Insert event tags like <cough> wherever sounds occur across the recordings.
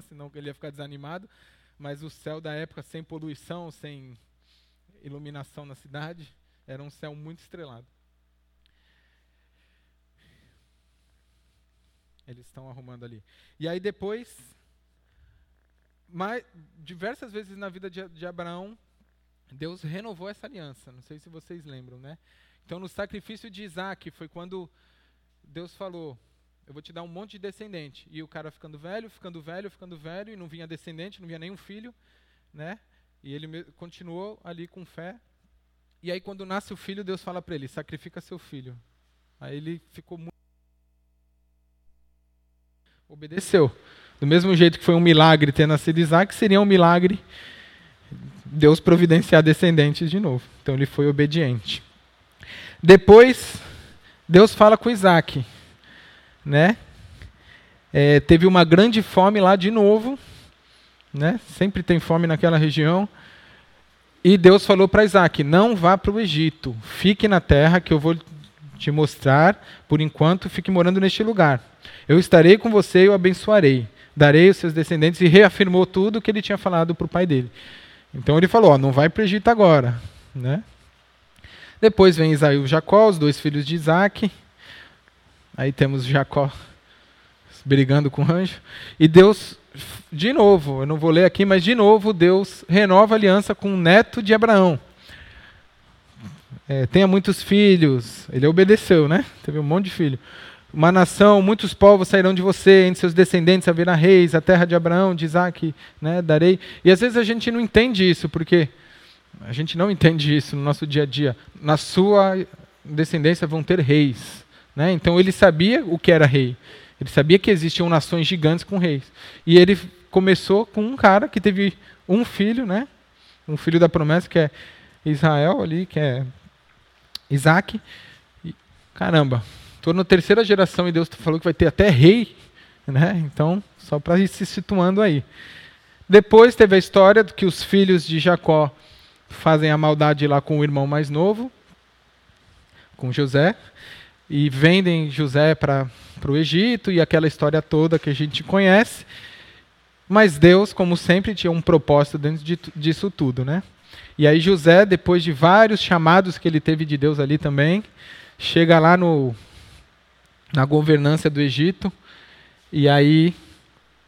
<laughs> senão ele ia ficar desanimado. Mas o céu da época, sem poluição, sem iluminação na cidade, era um céu muito estrelado. Eles estão arrumando ali. E aí depois, mais, diversas vezes na vida de, de Abraão, Deus renovou essa aliança. Não sei se vocês lembram, né? Então, no sacrifício de Isaac, foi quando Deus falou: Eu vou te dar um monte de descendente. E o cara ficando velho, ficando velho, ficando velho, e não vinha descendente, não vinha nenhum filho, né? E ele continuou ali com fé. E aí, quando nasce o filho, Deus fala para ele: Sacrifica seu filho. Aí ele ficou muito. Obedeceu. Do mesmo jeito que foi um milagre ter nascido Isaac, seria um milagre Deus providenciar descendentes de novo. Então ele foi obediente. Depois, Deus fala com Isaac, né? É, teve uma grande fome lá de novo, né? Sempre tem fome naquela região. E Deus falou para Isaac: Não vá para o Egito, fique na terra que eu vou te mostrar. Por enquanto, fique morando neste lugar. Eu estarei com você e o abençoarei. Darei os seus descendentes. E reafirmou tudo que ele tinha falado para o pai dele. Então ele falou: não vai para o Egito agora. Né? Depois vem Isaú e Jacó, os dois filhos de Isaac. Aí temos Jacó brigando com o anjo. E Deus, de novo, eu não vou ler aqui, mas de novo, Deus renova a aliança com o neto de Abraão. É, tenha muitos filhos. Ele obedeceu, né? Teve um monte de filho uma nação, muitos povos sairão de você, entre seus descendentes haverá reis, a terra de Abraão, de Isaac, né, darei. E às vezes a gente não entende isso, porque a gente não entende isso no nosso dia a dia. Na sua descendência vão ter reis. Né? Então ele sabia o que era rei. Ele sabia que existiam nações gigantes com reis. E ele começou com um cara que teve um filho, né? um filho da promessa, que é Israel ali, que é Isaac. E, caramba, Estou na terceira geração e Deus falou que vai ter até rei, né? Então, só para ir se situando aí. Depois teve a história de que os filhos de Jacó fazem a maldade lá com o irmão mais novo, com José, e vendem José para o Egito e aquela história toda que a gente conhece. Mas Deus, como sempre, tinha um propósito dentro de, disso tudo, né? E aí José, depois de vários chamados que ele teve de Deus ali também, chega lá no na governança do Egito. E aí,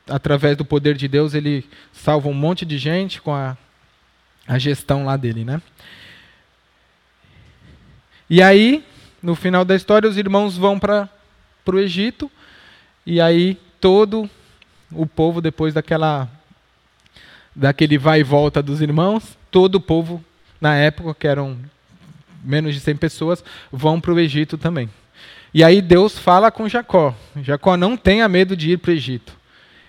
através do poder de Deus, ele salva um monte de gente com a, a gestão lá dele, né? E aí, no final da história, os irmãos vão para o Egito. E aí, todo o povo, depois daquela daquele vai e volta dos irmãos, todo o povo, na época, que eram menos de 100 pessoas, vão para o Egito também. E aí Deus fala com Jacó: Jacó, não tenha medo de ir para o Egito.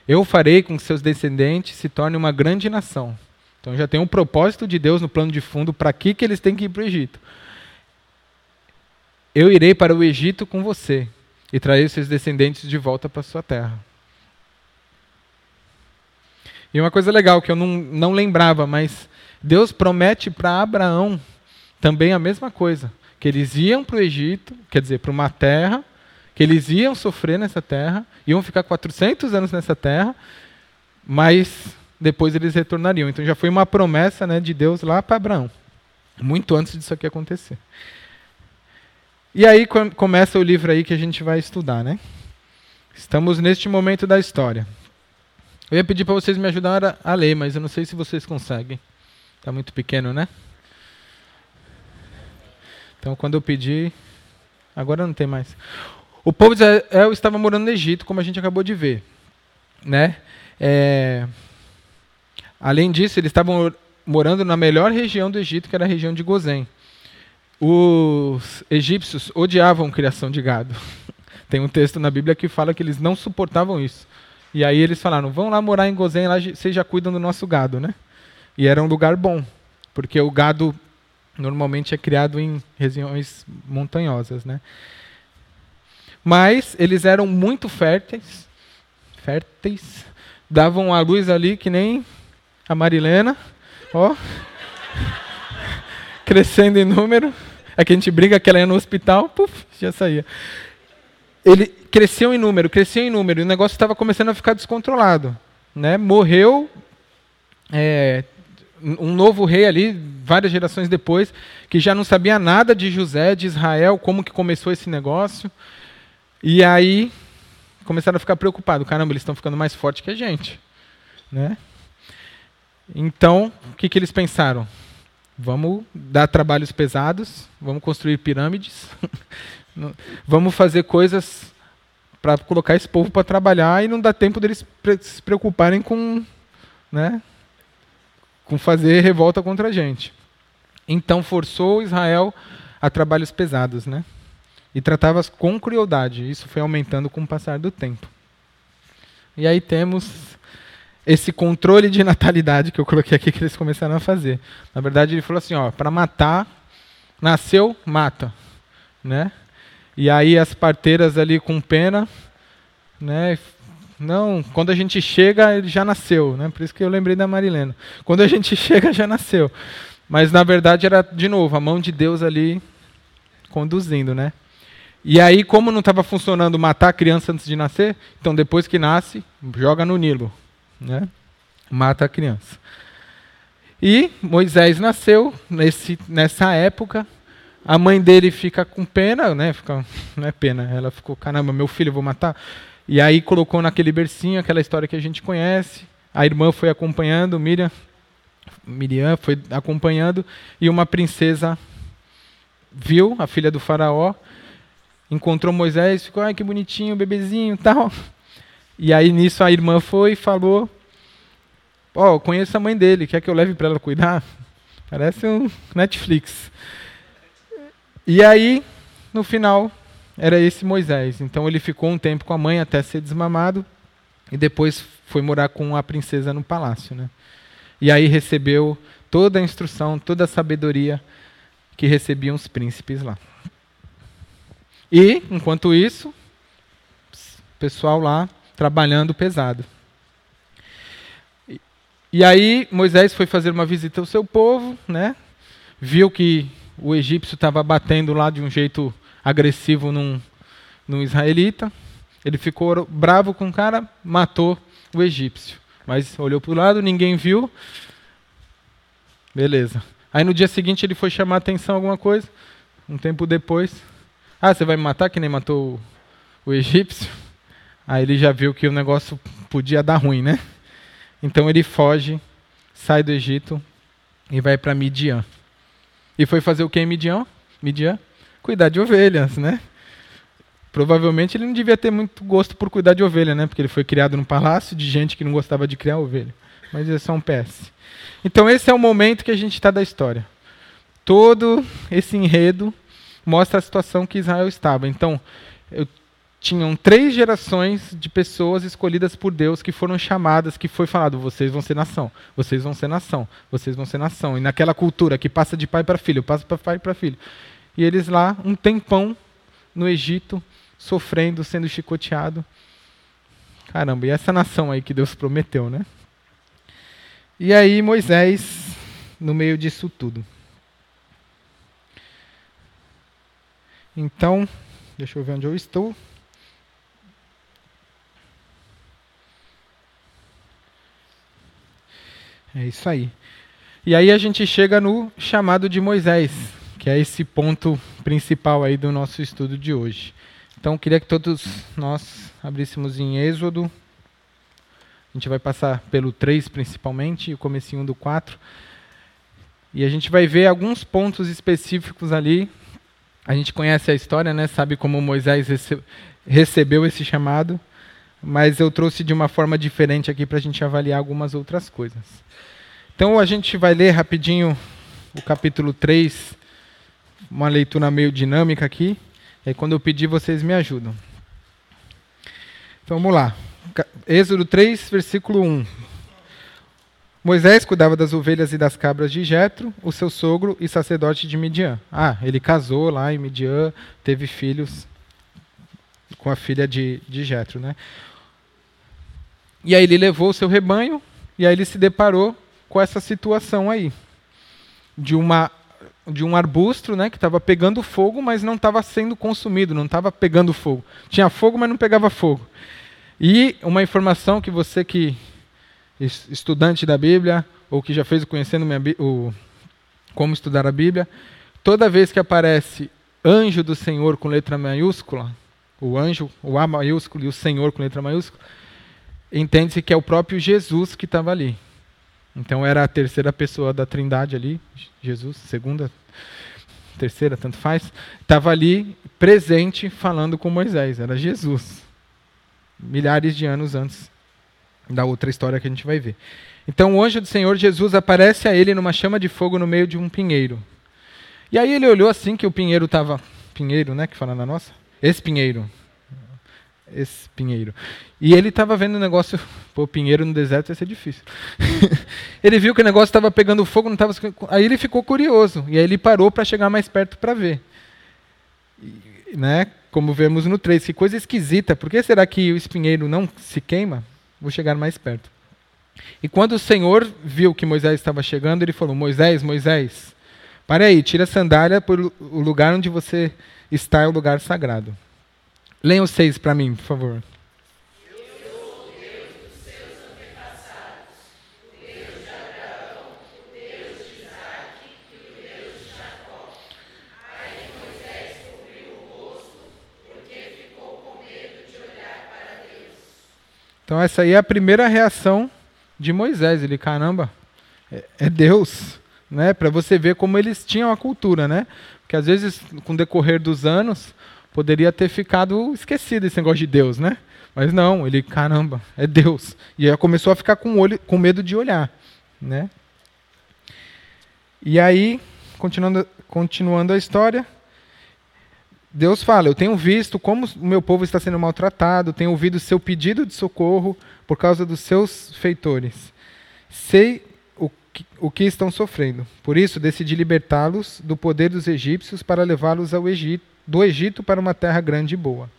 Eu farei com que seus descendentes se tornem uma grande nação. Então já tem um propósito de Deus no plano de fundo para que, que eles têm que ir para o Egito. Eu irei para o Egito com você e trarei seus descendentes de volta para sua terra. E uma coisa legal que eu não, não lembrava, mas Deus promete para Abraão também a mesma coisa que eles iam para o Egito, quer dizer, para uma terra, que eles iam sofrer nessa terra, iam ficar 400 anos nessa terra, mas depois eles retornariam. Então já foi uma promessa né, de Deus lá para Abraão, muito antes disso aqui acontecer. E aí começa o livro aí que a gente vai estudar, né? Estamos neste momento da história. Eu ia pedir para vocês me ajudarem a, a ler, mas eu não sei se vocês conseguem. Está muito pequeno, né? Então, quando eu pedi, agora não tem mais. O povo de Israel estava morando no Egito, como a gente acabou de ver, né? É... Além disso, eles estavam morando na melhor região do Egito, que era a região de Gozém. Os egípcios odiavam criação de gado. <laughs> Tem um texto na Bíblia que fala que eles não suportavam isso. E aí eles falaram: "Vão lá morar em Gozém, lá vocês já cuidam do nosso gado, né?" E era um lugar bom, porque o gado normalmente é criado em regiões montanhosas, né? Mas eles eram muito férteis, férteis, davam a luz ali que nem a Marilena, ó, <laughs> crescendo em número. É que a gente briga que ela ia no hospital, puf, já saía. Ele cresceu em número, cresceu em número, e o negócio estava começando a ficar descontrolado. né, morreu é, um novo rei ali, várias gerações depois, que já não sabia nada de José, de Israel, como que começou esse negócio. E aí começaram a ficar preocupados. Caramba, eles estão ficando mais fortes que a gente. Né? Então, o que, que eles pensaram? Vamos dar trabalhos pesados, vamos construir pirâmides, <laughs> vamos fazer coisas para colocar esse povo para trabalhar e não dá tempo deles se preocuparem com, né, com fazer revolta contra a gente. Então forçou Israel a trabalhos pesados, né? E tratava-as com crueldade. Isso foi aumentando com o passar do tempo. E aí temos esse controle de natalidade que eu coloquei aqui que eles começaram a fazer. Na verdade, ele falou assim, ó, para matar, nasceu, mata, né? E aí as parteiras ali com pena, né? Não, quando a gente chega, ele já nasceu, né? Por isso que eu lembrei da Marilena. Quando a gente <laughs> chega, já nasceu. Mas na verdade era de novo a mão de Deus ali conduzindo, né? E aí, como não estava funcionando matar a criança antes de nascer, então depois que nasce, joga no Nilo né? mata a criança. E Moisés nasceu nesse, nessa época. A mãe dele fica com pena, né? Fica, não é pena, ela ficou, caramba, meu filho vou matar. E aí colocou naquele bercinho aquela história que a gente conhece. A irmã foi acompanhando, Miriam, Miriam foi acompanhando, e uma princesa viu, a filha do faraó, encontrou Moisés, ficou, ai que bonitinho, bebezinho tal. E aí nisso a irmã foi e falou: Ó, oh, conheço a mãe dele, quer que eu leve para ela cuidar? <laughs> Parece um Netflix. E aí, no final, era esse Moisés. Então ele ficou um tempo com a mãe até ser desmamado e depois foi morar com a princesa no palácio, né? E aí recebeu toda a instrução, toda a sabedoria que recebiam os príncipes lá. E, enquanto isso, o pessoal lá trabalhando pesado. E aí Moisés foi fazer uma visita ao seu povo, né? Viu que o egípcio estava batendo lá de um jeito agressivo num, num israelita. Ele ficou bravo com o cara, matou o egípcio. Mas olhou para o lado, ninguém viu. Beleza. Aí no dia seguinte ele foi chamar atenção alguma coisa. Um tempo depois. Ah, você vai me matar que nem matou o, o egípcio? Aí ele já viu que o negócio podia dar ruim, né? Então ele foge, sai do Egito e vai para Midian. E foi fazer o que em Midian? Midian? Cuidar de ovelhas, né? Provavelmente ele não devia ter muito gosto por cuidar de ovelha, né? Porque ele foi criado num palácio de gente que não gostava de criar ovelha. Mas é só um PS. Então esse é o momento que a gente está da história. Todo esse enredo mostra a situação que Israel estava. Então, eu tinham três gerações de pessoas escolhidas por Deus que foram chamadas, que foi falado: vocês vão ser nação, vocês vão ser nação, vocês vão ser nação. E naquela cultura que passa de pai para filho, passa para pai para filho. E eles lá, um tempão no Egito, sofrendo, sendo chicoteado. Caramba, e essa nação aí que Deus prometeu, né? E aí Moisés, no meio disso tudo. Então, deixa eu ver onde eu estou. É isso aí. E aí a gente chega no chamado de Moisés, que é esse ponto principal aí do nosso estudo de hoje. Então, queria que todos nós abríssemos em Êxodo. A gente vai passar pelo 3 principalmente e o comecinho do 4. E a gente vai ver alguns pontos específicos ali. A gente conhece a história, né? Sabe como Moisés rece recebeu esse chamado mas eu trouxe de uma forma diferente aqui para a gente avaliar algumas outras coisas. Então a gente vai ler rapidinho o capítulo 3, uma leitura meio dinâmica aqui. E quando eu pedir, vocês me ajudam. Então vamos lá. Êxodo 3, versículo 1. Moisés cuidava das ovelhas e das cabras de Jetro, o seu sogro e sacerdote de Midian. Ah, ele casou lá em Midian, teve filhos com a filha de, de Jetro, né? E aí ele levou o seu rebanho e aí ele se deparou com essa situação aí de uma de um arbusto, né, que estava pegando fogo, mas não estava sendo consumido, não estava pegando fogo. Tinha fogo, mas não pegava fogo. E uma informação que você que estudante da Bíblia, ou que já fez o Conhecendo minha, o Como Estudar a Bíblia, toda vez que aparece anjo do Senhor com letra maiúscula, o anjo, o A maiúsculo e o Senhor com letra maiúscula, entende-se que é o próprio Jesus que estava ali. Então era a terceira pessoa da Trindade ali, Jesus, segunda, terceira, tanto faz, estava ali presente falando com Moisés, era Jesus. Milhares de anos antes da outra história que a gente vai ver. Então o anjo do Senhor Jesus aparece a ele numa chama de fogo no meio de um pinheiro. E aí ele olhou assim que o pinheiro estava. Pinheiro, né? Que fala na nossa? Espinheiro. Espinheiro. E ele estava vendo o negócio. <laughs> Pô, pinheiro no deserto ia ser difícil. <laughs> ele viu que o negócio estava pegando fogo, não estava. Aí ele ficou curioso. E aí ele parou para chegar mais perto para ver. E, né? Como vemos no 3. Que coisa esquisita. Por que será que o espinheiro não se queima? Vou chegar mais perto. E quando o Senhor viu que Moisés estava chegando, ele falou: Moisés, Moisés, Pare aí, tira a sandália, por o lugar onde você está é o lugar sagrado. Leiam os seis para mim, por favor. Então essa aí é a primeira reação de Moisés. Ele, caramba, é, é Deus né? Para você ver como eles tinham a cultura, né? Porque às vezes, com o decorrer dos anos, poderia ter ficado esquecido esse negócio de Deus, né? Mas não, ele, caramba, é Deus. E aí começou a ficar com, olho, com medo de olhar, né? E aí, continuando, continuando a história, Deus fala: Eu tenho visto como o meu povo está sendo maltratado, tenho ouvido seu pedido de socorro por causa dos seus feitores. Sei o que estão sofrendo. Por isso, decidi libertá-los do poder dos egípcios para levá-los ao Egito, do Egito para uma terra grande e boa.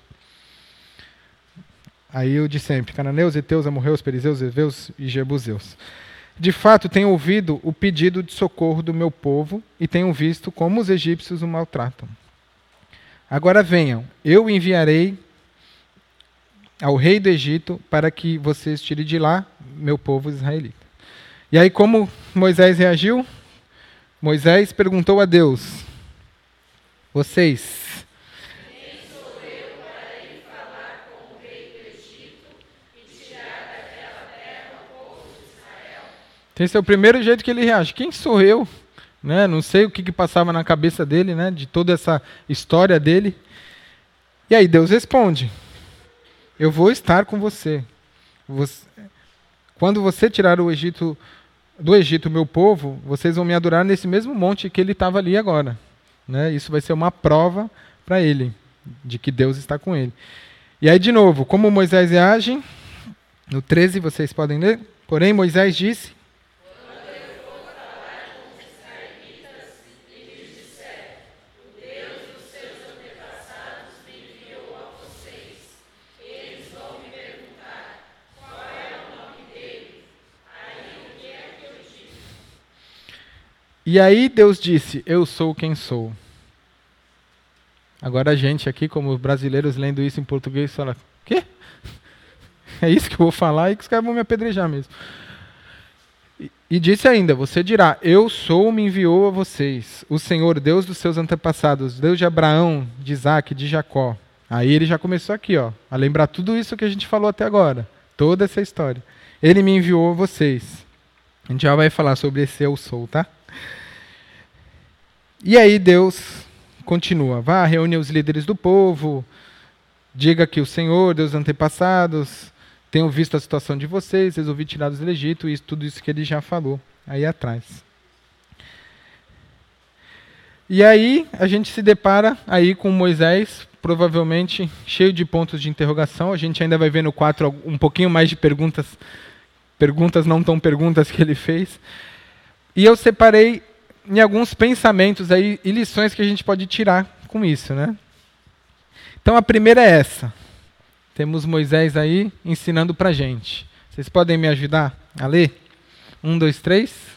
Aí o de sempre, cananeus, eteus, amorreus, perizeus, eveus e jebuseus. De fato, tenho ouvido o pedido de socorro do meu povo e tenho visto como os egípcios o maltratam. Agora venham, eu enviarei ao rei do Egito para que vocês tirem de lá meu povo israelita. E aí, como Moisés reagiu? Moisés perguntou a Deus: Vocês. Quem sou eu para ir falar com o rei do Egito tirar daquela terra o povo de Israel? Esse é o primeiro jeito que ele reage. Quem sou eu? Né? Não sei o que, que passava na cabeça dele, né? de toda essa história dele. E aí Deus responde: Eu vou estar com você. você quando você tirar o Egito do Egito, meu povo, vocês vão me adorar nesse mesmo monte que ele estava ali agora. Né? Isso vai ser uma prova para ele, de que Deus está com ele. E aí, de novo, como Moisés reage? No 13 vocês podem ler. Porém, Moisés disse: E aí Deus disse: Eu sou quem sou. Agora a gente aqui, como brasileiros, lendo isso em português, fala: Quê? <laughs> É isso que eu vou falar e que os caras vão me apedrejar mesmo. E, disse ainda: Você dirá: Eu sou, me enviou a vocês, o Senhor, Deus dos seus antepassados, Deus de Abraão, de Isaac, de Jacó. Aí ele já começou aqui, ó, a lembrar tudo isso que a gente falou até agora, toda essa história. Ele me enviou a vocês. A gente já vai falar sobre esse eu sou, tá? E aí Deus continua: vá, reúne os líderes do povo, diga que o Senhor, Deus antepassados, tenho visto a situação de vocês, resolvi tirá-los do Egito, e tudo isso que ele já falou aí atrás. E aí a gente se depara aí com Moisés, provavelmente cheio de pontos de interrogação. A gente ainda vai ver no 4 um pouquinho mais de perguntas, perguntas não tão perguntas que ele fez. E eu separei em alguns pensamentos aí e lições que a gente pode tirar com isso, né? Então a primeira é essa. Temos Moisés aí ensinando para gente. Vocês podem me ajudar a ler? Um, dois, três.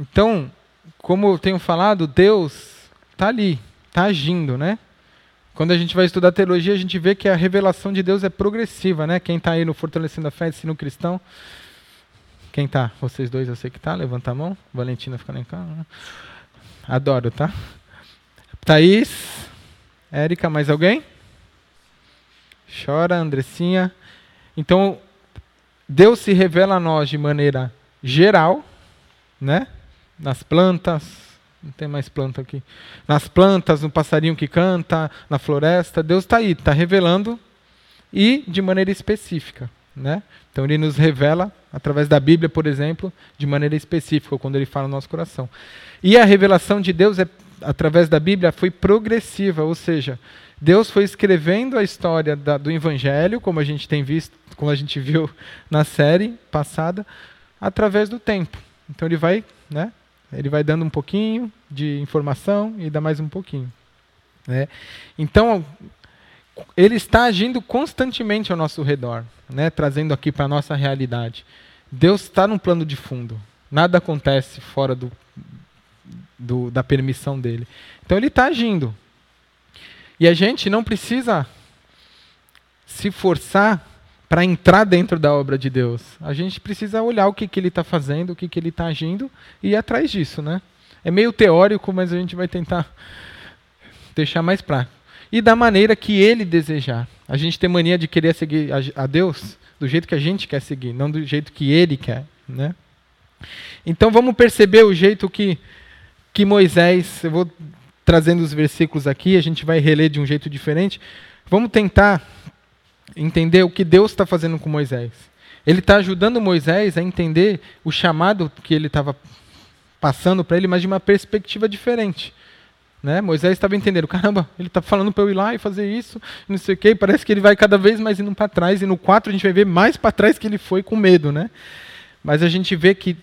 Então, como eu tenho falado, Deus está ali, está agindo, né? Quando a gente vai estudar teologia, a gente vê que a revelação de Deus é progressiva, né? Quem está aí no Fortalecendo a Fé, ensino cristão. Quem está? Vocês dois, eu sei que está. Levanta a mão. Valentina fica lá em casa. Adoro, tá? Thaís, Érica, mais alguém? Chora, Andressinha. Então, Deus se revela a nós de maneira geral, né? Nas plantas, não tem mais planta aqui. Nas plantas, no passarinho que canta, na floresta, Deus está aí, está revelando e de maneira específica. Né? Então ele nos revela através da Bíblia, por exemplo, de maneira específica, quando ele fala no nosso coração. E a revelação de Deus é através da Bíblia foi progressiva, ou seja, Deus foi escrevendo a história da, do Evangelho, como a gente tem visto, como a gente viu na série passada, através do tempo. Então ele vai, né, ele vai dando um pouquinho de informação e dá mais um pouquinho. Né? Então, ele está agindo constantemente ao nosso redor, né? trazendo aqui para a nossa realidade. Deus está no plano de fundo. Nada acontece fora do, do, da permissão dele. Então, ele está agindo. E a gente não precisa se forçar para entrar dentro da obra de Deus. A gente precisa olhar o que, que ele está fazendo, o que, que ele está agindo e ir atrás disso. Né? É meio teórico, mas a gente vai tentar <laughs> deixar mais prático. E da maneira que ele desejar. A gente tem mania de querer seguir a Deus do jeito que a gente quer seguir, não do jeito que ele quer. Né? Então vamos perceber o jeito que, que Moisés. Eu vou trazendo os versículos aqui, a gente vai reler de um jeito diferente. Vamos tentar entender o que Deus está fazendo com Moisés. Ele está ajudando Moisés a entender o chamado que ele estava passando para ele, mas de uma perspectiva diferente. Né? Moisés estava entendendo, caramba, ele está falando para eu ir lá e fazer isso, não sei o quê, parece que ele vai cada vez mais indo para trás, e no 4 a gente vai ver mais para trás que ele foi com medo. Né? Mas a gente vê que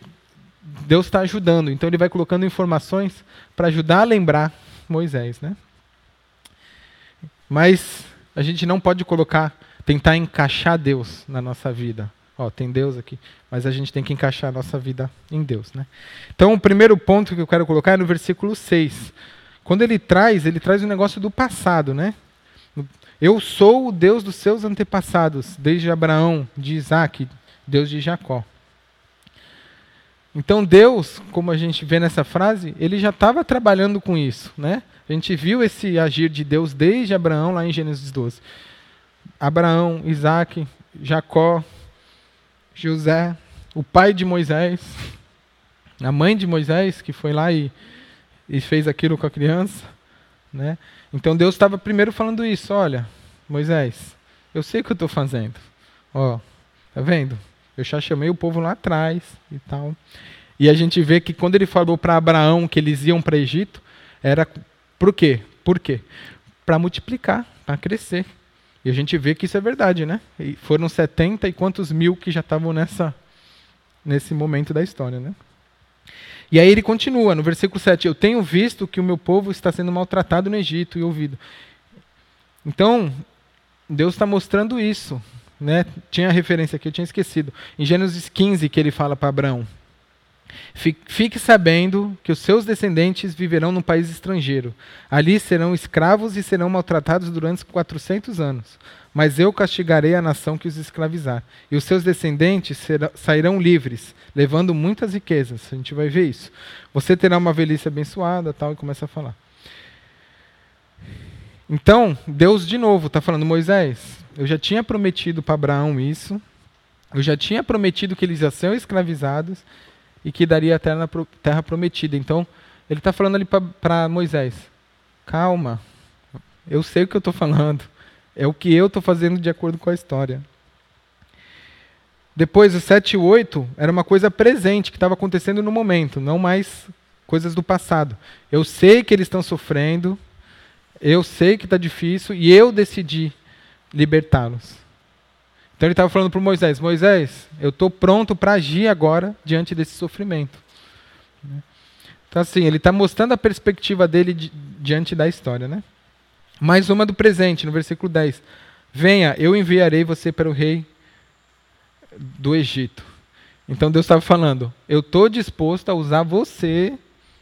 Deus está ajudando, então ele vai colocando informações para ajudar a lembrar Moisés. Né? Mas a gente não pode colocar tentar encaixar Deus na nossa vida. Ó, tem Deus aqui, mas a gente tem que encaixar a nossa vida em Deus. Né? Então, o primeiro ponto que eu quero colocar é no versículo 6. Quando ele traz, ele traz o um negócio do passado. Né? Eu sou o Deus dos seus antepassados, desde Abraão, de Isaac, Deus de Jacó. Então Deus, como a gente vê nessa frase, ele já estava trabalhando com isso. Né? A gente viu esse agir de Deus desde Abraão, lá em Gênesis 12. Abraão, Isaac, Jacó, José, o pai de Moisés, a mãe de Moisés, que foi lá e, e fez aquilo com a criança. Né? Então Deus estava primeiro falando isso: olha, Moisés, eu sei o que eu estou fazendo. Ó, tá vendo? Eu já chamei o povo lá atrás e tal. E a gente vê que quando ele falou para Abraão que eles iam para Egito, era por quê? Por quê? Para multiplicar, para crescer. E a gente vê que isso é verdade, né? E foram 70 e quantos mil que já estavam nessa nesse momento da história, né? E aí ele continua no versículo 7, eu tenho visto que o meu povo está sendo maltratado no Egito e ouvido. Então, Deus está mostrando isso, né? Tinha a referência aqui, eu tinha esquecido. Em Gênesis 15 que ele fala para Abraão: Fique sabendo que os seus descendentes viverão num país estrangeiro. Ali serão escravos e serão maltratados durante 400 anos. Mas eu castigarei a nação que os escravizar. E os seus descendentes serão, sairão livres, levando muitas riquezas. A gente vai ver isso. Você terá uma velhice abençoada, tal, e começa a falar. Então, Deus de novo está falando, Moisés, eu já tinha prometido para Abraão isso, eu já tinha prometido que eles iam ser escravizados, e que daria a terra, terra prometida. Então, ele está falando ali para Moisés: calma, eu sei o que eu estou falando, é o que eu estou fazendo de acordo com a história. Depois, o 7 e 8 era uma coisa presente, que estava acontecendo no momento, não mais coisas do passado. Eu sei que eles estão sofrendo, eu sei que está difícil, e eu decidi libertá-los. Então ele estava falando para Moisés: Moisés, eu estou pronto para agir agora diante desse sofrimento. Então, assim, ele está mostrando a perspectiva dele di diante da história. Né? Mais uma do presente, no versículo 10. Venha, eu enviarei você para o rei do Egito. Então Deus estava falando: eu estou disposto a usar você,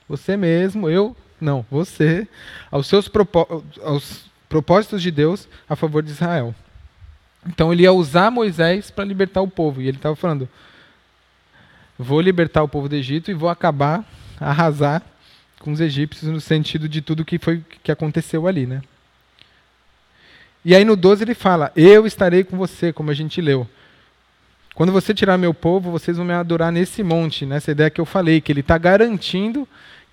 você mesmo, eu, não, você, aos seus propó aos propósitos de Deus a favor de Israel. Então ele ia usar Moisés para libertar o povo. E ele estava falando: vou libertar o povo do Egito e vou acabar, arrasar com os egípcios no sentido de tudo que foi que aconteceu ali, né? E aí no 12 ele fala: Eu estarei com você, como a gente leu. Quando você tirar meu povo, vocês vão me adorar nesse monte, nessa ideia que eu falei, que ele está garantindo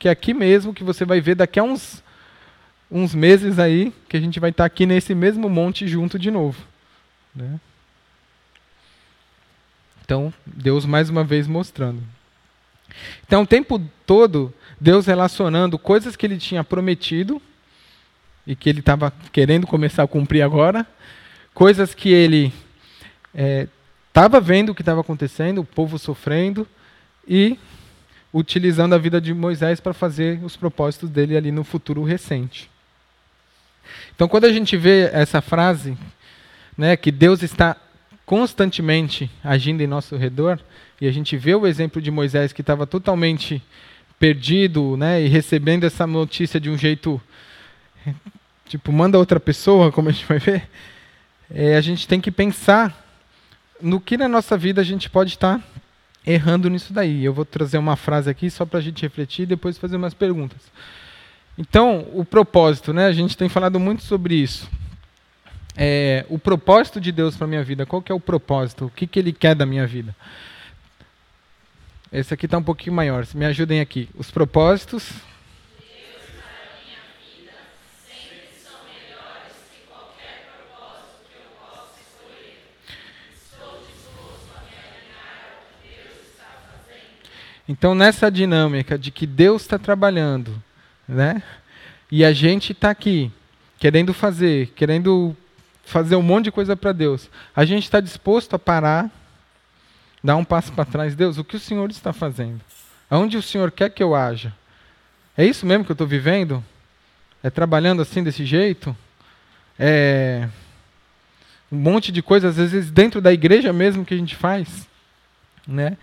que é aqui mesmo que você vai ver daqui a uns, uns meses aí, que a gente vai estar tá aqui nesse mesmo monte junto de novo. Né? Então, Deus mais uma vez mostrando. Então, o tempo todo, Deus relacionando coisas que ele tinha prometido e que ele estava querendo começar a cumprir agora, coisas que ele estava é, vendo o que estava acontecendo, o povo sofrendo, e utilizando a vida de Moisés para fazer os propósitos dele ali no futuro recente. Então, quando a gente vê essa frase, né, que Deus está constantemente agindo em nosso redor, e a gente vê o exemplo de Moisés que estava totalmente perdido, né, e recebendo essa notícia de um jeito tipo manda outra pessoa, como a gente vai ver, é, a gente tem que pensar no que na nossa vida a gente pode estar errando nisso daí. Eu vou trazer uma frase aqui só para a gente refletir e depois fazer umas perguntas. Então, o propósito, né? A gente tem falado muito sobre isso é, o propósito de Deus para minha vida. Qual que é o propósito? O que, que Ele quer da minha vida? Esse aqui está um pouquinho maior. Me ajudem aqui. Os propósitos. Então, nessa dinâmica de que Deus está trabalhando, né? E a gente está aqui, querendo fazer, querendo fazer um monte de coisa para Deus. A gente está disposto a parar, dar um passo para trás. Deus, o que o Senhor está fazendo? Aonde o Senhor quer que eu haja? É isso mesmo que eu estou vivendo? É trabalhando assim desse jeito? É um monte de coisas, às vezes dentro da igreja mesmo que a gente faz, né?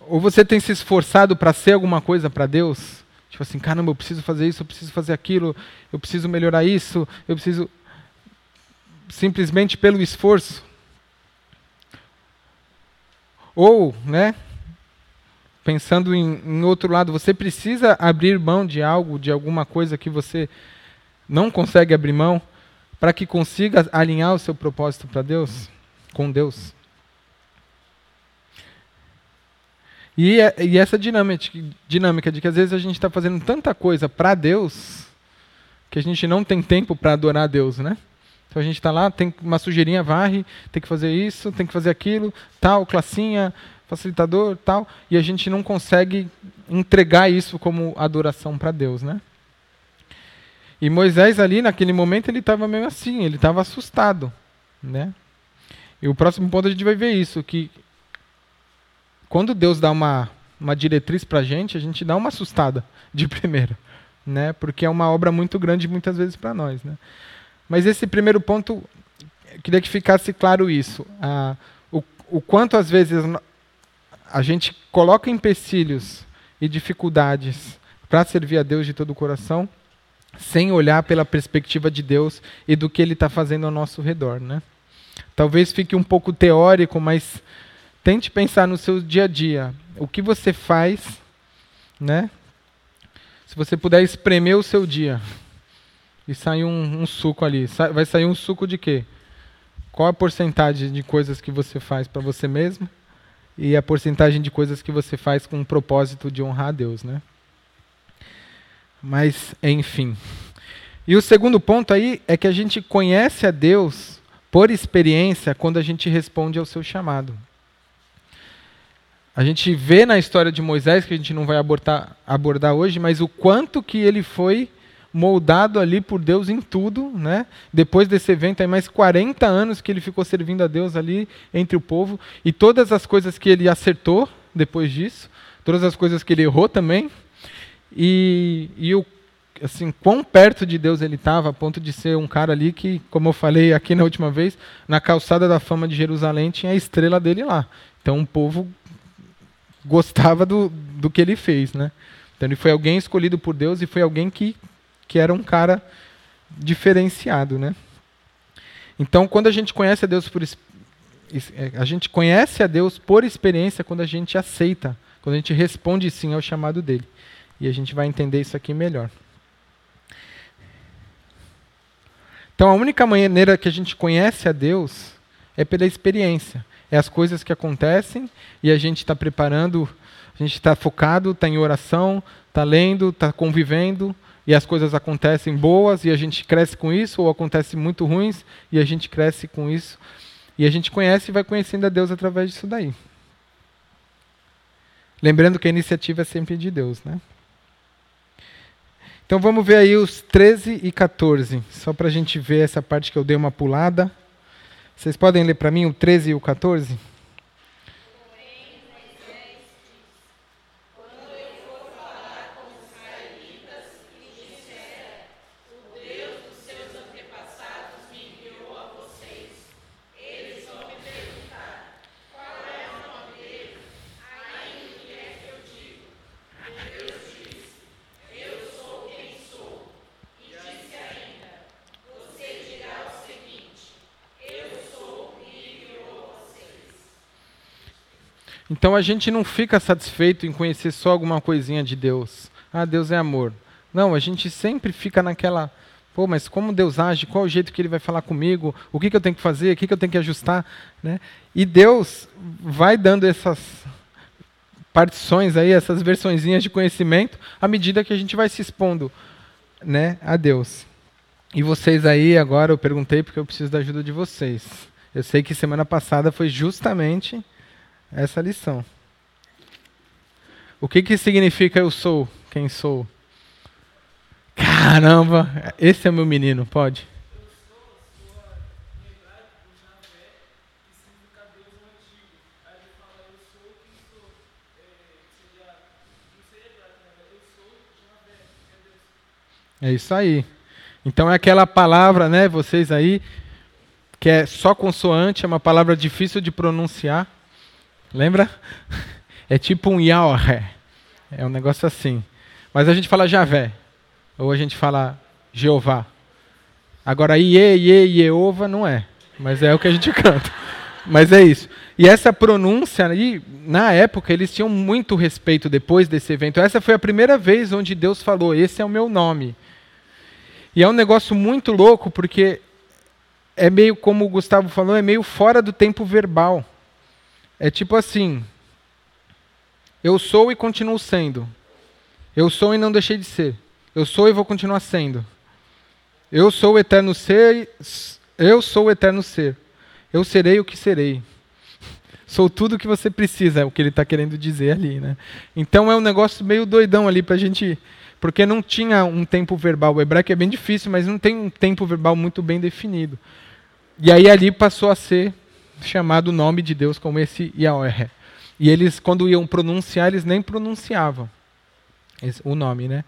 Ou você tem se esforçado para ser alguma coisa para Deus? Tipo assim, caramba, eu preciso fazer isso, eu preciso fazer aquilo, eu preciso melhorar isso, eu preciso. Simplesmente pelo esforço. Ou, né? Pensando em, em outro lado, você precisa abrir mão de algo, de alguma coisa que você não consegue abrir mão, para que consiga alinhar o seu propósito para Deus, com Deus. E, é, e essa dinâmica, dinâmica de que às vezes a gente está fazendo tanta coisa para Deus que a gente não tem tempo para adorar a Deus, né? Então a gente está lá, tem uma sujeirinha, varre, tem que fazer isso, tem que fazer aquilo, tal, classinha, facilitador, tal, e a gente não consegue entregar isso como adoração para Deus, né? E Moisés ali, naquele momento, ele estava meio assim, ele estava assustado, né? E o próximo ponto a gente vai ver isso, que quando Deus dá uma, uma diretriz para a gente, a gente dá uma assustada de <laughs> primeiro, né? Porque é uma obra muito grande muitas vezes para nós, né? Mas esse primeiro ponto, queria que ficasse claro isso. Ah, o, o quanto às vezes a gente coloca empecilhos e dificuldades para servir a Deus de todo o coração, sem olhar pela perspectiva de Deus e do que Ele está fazendo ao nosso redor, né? Talvez fique um pouco teórico, mas Tente pensar no seu dia a dia. O que você faz, né? Se você puder espremer o seu dia e sair um, um suco ali, vai sair um suco de quê? Qual a porcentagem de coisas que você faz para você mesmo e a porcentagem de coisas que você faz com o propósito de honrar a Deus, né? Mas, enfim. E o segundo ponto aí é que a gente conhece a Deus por experiência quando a gente responde ao seu chamado. A gente vê na história de Moisés, que a gente não vai abordar, abordar hoje, mas o quanto que ele foi moldado ali por Deus em tudo, né? Depois desse evento, aí mais 40 anos que ele ficou servindo a Deus ali entre o povo, e todas as coisas que ele acertou depois disso, todas as coisas que ele errou também, e, e o, assim, quão perto de Deus ele estava, a ponto de ser um cara ali que, como eu falei aqui na última vez, na calçada da fama de Jerusalém tinha a estrela dele lá. Então o povo gostava do, do que ele fez, né? Então ele foi alguém escolhido por Deus e foi alguém que, que era um cara diferenciado, né? Então quando a gente conhece a Deus por é, a gente conhece a Deus por experiência quando a gente aceita, quando a gente responde sim ao chamado dele. E a gente vai entender isso aqui melhor. Então a única maneira que a gente conhece a Deus é pela experiência. É as coisas que acontecem e a gente está preparando, a gente está focado, está em oração, está lendo, está convivendo e as coisas acontecem boas e a gente cresce com isso, ou acontecem muito ruins e a gente cresce com isso. E a gente conhece e vai conhecendo a Deus através disso daí. Lembrando que a iniciativa é sempre de Deus, né? Então vamos ver aí os 13 e 14, só para a gente ver essa parte que eu dei uma pulada. Vocês podem ler para mim o 13 e o 14? Então a gente não fica satisfeito em conhecer só alguma coisinha de Deus. Ah, Deus é amor. Não, a gente sempre fica naquela. Pô, mas como Deus age? Qual o jeito que Ele vai falar comigo? O que, que eu tenho que fazer? O que, que eu tenho que ajustar? Né? E Deus vai dando essas partições aí, essas versõezinhas de conhecimento, à medida que a gente vai se expondo né, a Deus. E vocês aí, agora eu perguntei porque eu preciso da ajuda de vocês. Eu sei que semana passada foi justamente essa lição. O que, que significa eu sou quem sou? Caramba, esse é meu menino, pode? É isso aí. Então é aquela palavra, né, vocês aí, que é só consoante, é uma palavra difícil de pronunciar. Lembra? É tipo um Yahweh. É um negócio assim. Mas a gente fala Javé. Ou a gente fala Jeová. Agora, Ie, Ie, Jeová não é. Mas é o que a gente <laughs> canta. Mas é isso. E essa pronúncia aí, na época, eles tinham muito respeito depois desse evento. Essa foi a primeira vez onde Deus falou: Esse é o meu nome. E é um negócio muito louco, porque é meio, como o Gustavo falou, é meio fora do tempo verbal. É tipo assim: eu sou e continuo sendo. Eu sou e não deixei de ser. Eu sou e vou continuar sendo. Eu sou o eterno ser, eu sou o eterno ser. Eu serei o que serei. Sou tudo o que você precisa, é o que ele está querendo dizer ali. Né? Então é um negócio meio doidão ali para a gente. Porque não tinha um tempo verbal. O hebraico é bem difícil, mas não tem um tempo verbal muito bem definido. E aí ali passou a ser chamado o nome de Deus como esse Yahweh. E eles, quando iam pronunciar, eles nem pronunciavam o nome, né?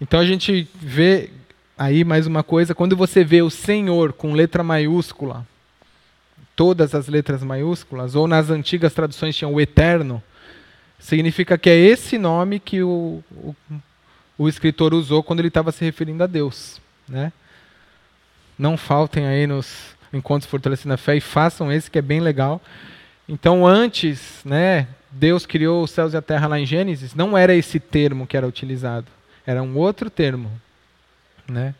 Então a gente vê aí mais uma coisa, quando você vê o Senhor com letra maiúscula, todas as letras maiúsculas, ou nas antigas traduções tinham o Eterno, significa que é esse nome que o, o, o escritor usou quando ele estava se referindo a Deus, né? Não faltem aí nos encontros fortalecendo a fé e façam esse que é bem legal. Então, antes, né, Deus criou os céus e a terra lá em Gênesis, não era esse termo que era utilizado, era um outro termo, né?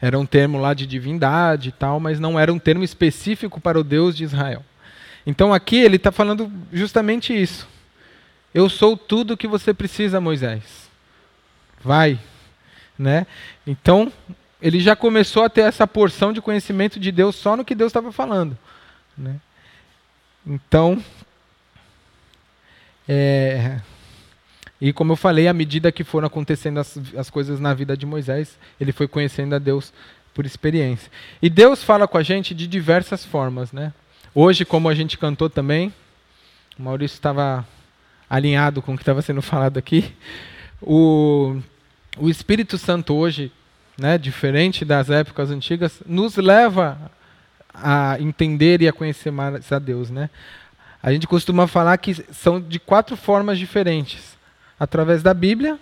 Era um termo lá de divindade e tal, mas não era um termo específico para o Deus de Israel. Então aqui ele está falando justamente isso. Eu sou tudo o que você precisa, Moisés. Vai, né? Então ele já começou a ter essa porção de conhecimento de Deus só no que Deus estava falando. Né? Então, é, e como eu falei, à medida que foram acontecendo as, as coisas na vida de Moisés, ele foi conhecendo a Deus por experiência. E Deus fala com a gente de diversas formas. Né? Hoje, como a gente cantou também, o Maurício estava alinhado com o que estava sendo <laughs> falado aqui, o, o Espírito Santo hoje né, diferente das épocas antigas, nos leva a entender e a conhecer mais a Deus, né? A gente costuma falar que são de quatro formas diferentes. Através da Bíblia,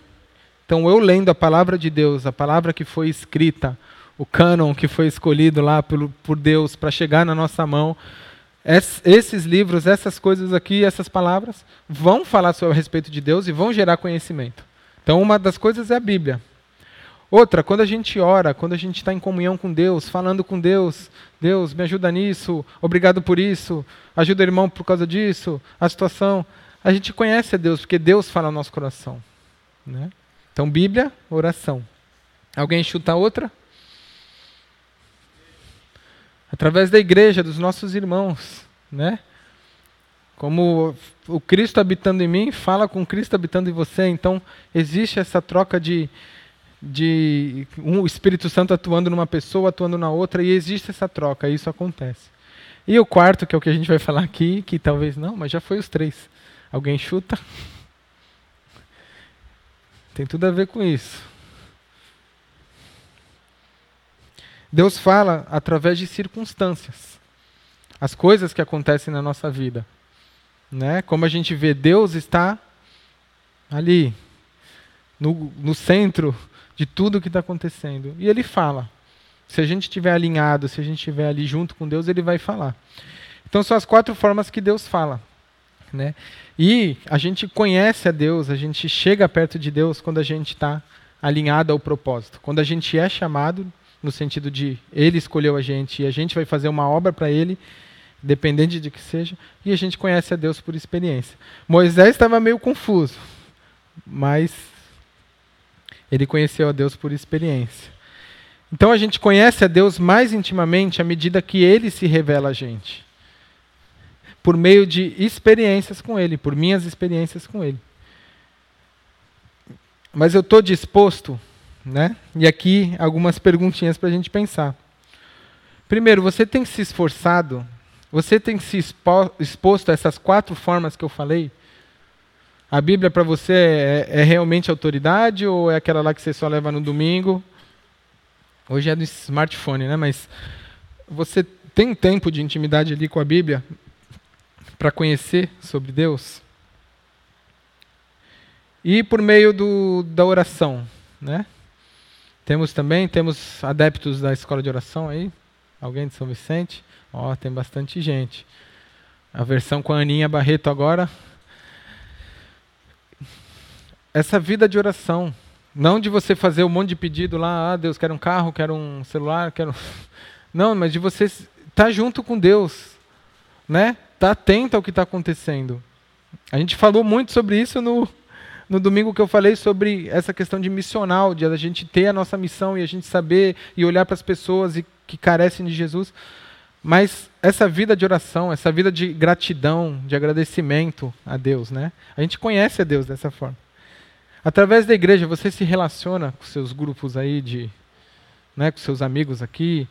então eu lendo a palavra de Deus, a palavra que foi escrita, o cânon que foi escolhido lá por, por Deus para chegar na nossa mão, esses livros, essas coisas aqui, essas palavras, vão falar sobre a respeito de Deus e vão gerar conhecimento. Então, uma das coisas é a Bíblia. Outra, quando a gente ora, quando a gente está em comunhão com Deus, falando com Deus, Deus, me ajuda nisso, obrigado por isso, ajuda o irmão por causa disso, a situação. A gente conhece a Deus, porque Deus fala no nosso coração. Né? Então, Bíblia, oração. Alguém chuta outra? através da igreja, dos nossos irmãos, né? Como o Cristo habitando em mim fala com Cristo habitando em você, então existe essa troca de de um Espírito Santo atuando numa pessoa, atuando na outra, e existe essa troca, isso acontece. E o quarto, que é o que a gente vai falar aqui, que talvez não, mas já foi os três. Alguém chuta? Tem tudo a ver com isso. Deus fala através de circunstâncias. As coisas que acontecem na nossa vida. Né? Como a gente vê, Deus está ali, no, no centro de tudo que está acontecendo. E Ele fala. Se a gente estiver alinhado, se a gente estiver ali junto com Deus, Ele vai falar. Então são as quatro formas que Deus fala. Né? E a gente conhece a Deus, a gente chega perto de Deus quando a gente está alinhado ao propósito. Quando a gente é chamado no sentido de ele escolheu a gente e a gente vai fazer uma obra para ele, dependente de que seja, e a gente conhece a Deus por experiência. Moisés estava meio confuso, mas ele conheceu a Deus por experiência. Então a gente conhece a Deus mais intimamente à medida que ele se revela a gente. Por meio de experiências com ele, por minhas experiências com ele. Mas eu estou disposto né? E aqui algumas perguntinhas para a gente pensar. Primeiro, você tem se esforçado? Você tem se expo exposto a essas quatro formas que eu falei? A Bíblia para você é, é, realmente autoridade ou é aquela lá que você só leva no domingo? Hoje é do smartphone, né? Mas você tem tempo de intimidade ali com a Bíblia para conhecer sobre Deus? E por meio do, da oração, né? Temos também, temos adeptos da escola de oração aí? Alguém de São Vicente? Ó, oh, tem bastante gente. A versão com a Aninha Barreto agora. Essa vida de oração. Não de você fazer um monte de pedido lá, ah, Deus, quero um carro, quero um celular, quero. <laughs> Não, mas de você estar tá junto com Deus. Né? Tá atento ao que está acontecendo. A gente falou muito sobre isso no, no domingo que eu falei sobre essa questão de missional, de a gente ter a nossa missão e a gente saber e olhar para as pessoas e, que carecem de Jesus. Mas essa vida de oração, essa vida de gratidão, de agradecimento a Deus, né? A gente conhece a Deus dessa forma. Através da igreja, você se relaciona com seus grupos aí de, né, com seus amigos aqui,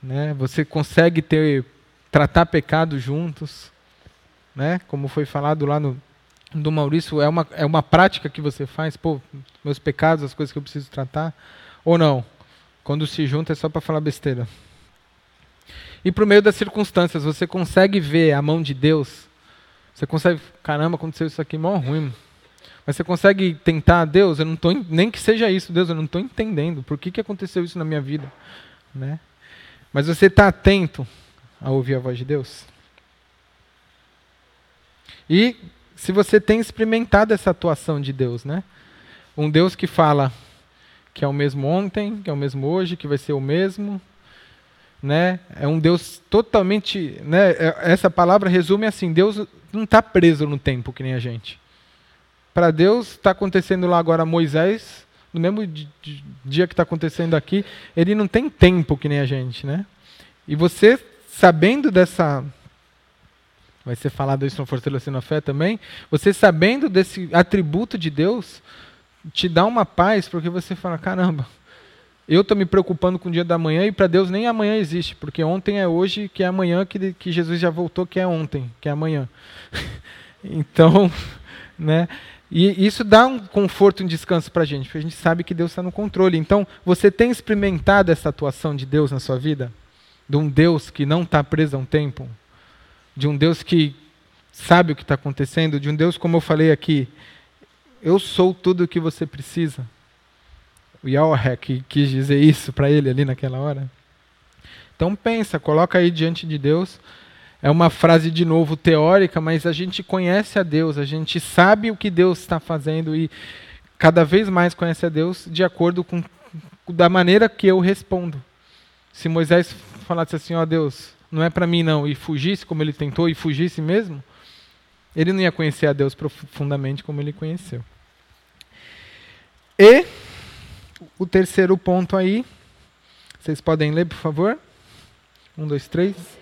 né? Você consegue ter tratar pecado juntos, né? Como foi falado lá no do Maurício é uma, é uma prática que você faz? Pô, meus pecados, as coisas que eu preciso tratar? Ou não? Quando se junta é só para falar besteira. E por meio das circunstâncias, você consegue ver a mão de Deus? Você consegue, caramba, aconteceu isso aqui, mó ruim. Mas você consegue tentar, Deus, eu não tô, nem que seja isso, Deus, eu não estou entendendo. Por que, que aconteceu isso na minha vida? Né? Mas você está atento a ouvir a voz de Deus? E se você tem experimentado essa atuação de Deus, né? Um Deus que fala que é o mesmo ontem, que é o mesmo hoje, que vai ser o mesmo, né? É um Deus totalmente, né? É, essa palavra resume assim: Deus não está preso no tempo que nem a gente. Para Deus está acontecendo lá agora Moisés, no mesmo dia que está acontecendo aqui, ele não tem tempo que nem a gente, né? E você sabendo dessa vai ser falado isso no Fortalecendo a Fé também. Você sabendo desse atributo de Deus, te dá uma paz, porque você fala: caramba, eu estou me preocupando com o dia da manhã e para Deus nem amanhã existe, porque ontem é hoje, que é amanhã, que, que Jesus já voltou, que é ontem, que é amanhã. <laughs> então, né? E isso dá um conforto um descanso para a gente, porque a gente sabe que Deus está no controle. Então, você tem experimentado essa atuação de Deus na sua vida? De um Deus que não está preso a um tempo? De um Deus que sabe o que está acontecendo? De um Deus, como eu falei aqui, eu sou tudo o que você precisa? O Yahweh que quis dizer isso para ele ali naquela hora. Então pensa, coloca aí diante de Deus é uma frase de novo teórica, mas a gente conhece a Deus, a gente sabe o que Deus está fazendo e cada vez mais conhece a Deus de acordo com da maneira que eu respondo. Se Moisés falasse assim, ó oh, Deus, não é para mim não, e fugisse como ele tentou e fugisse mesmo, ele não ia conhecer a Deus profundamente como ele conheceu. E o terceiro ponto aí, vocês podem ler, por favor? Um, dois, três.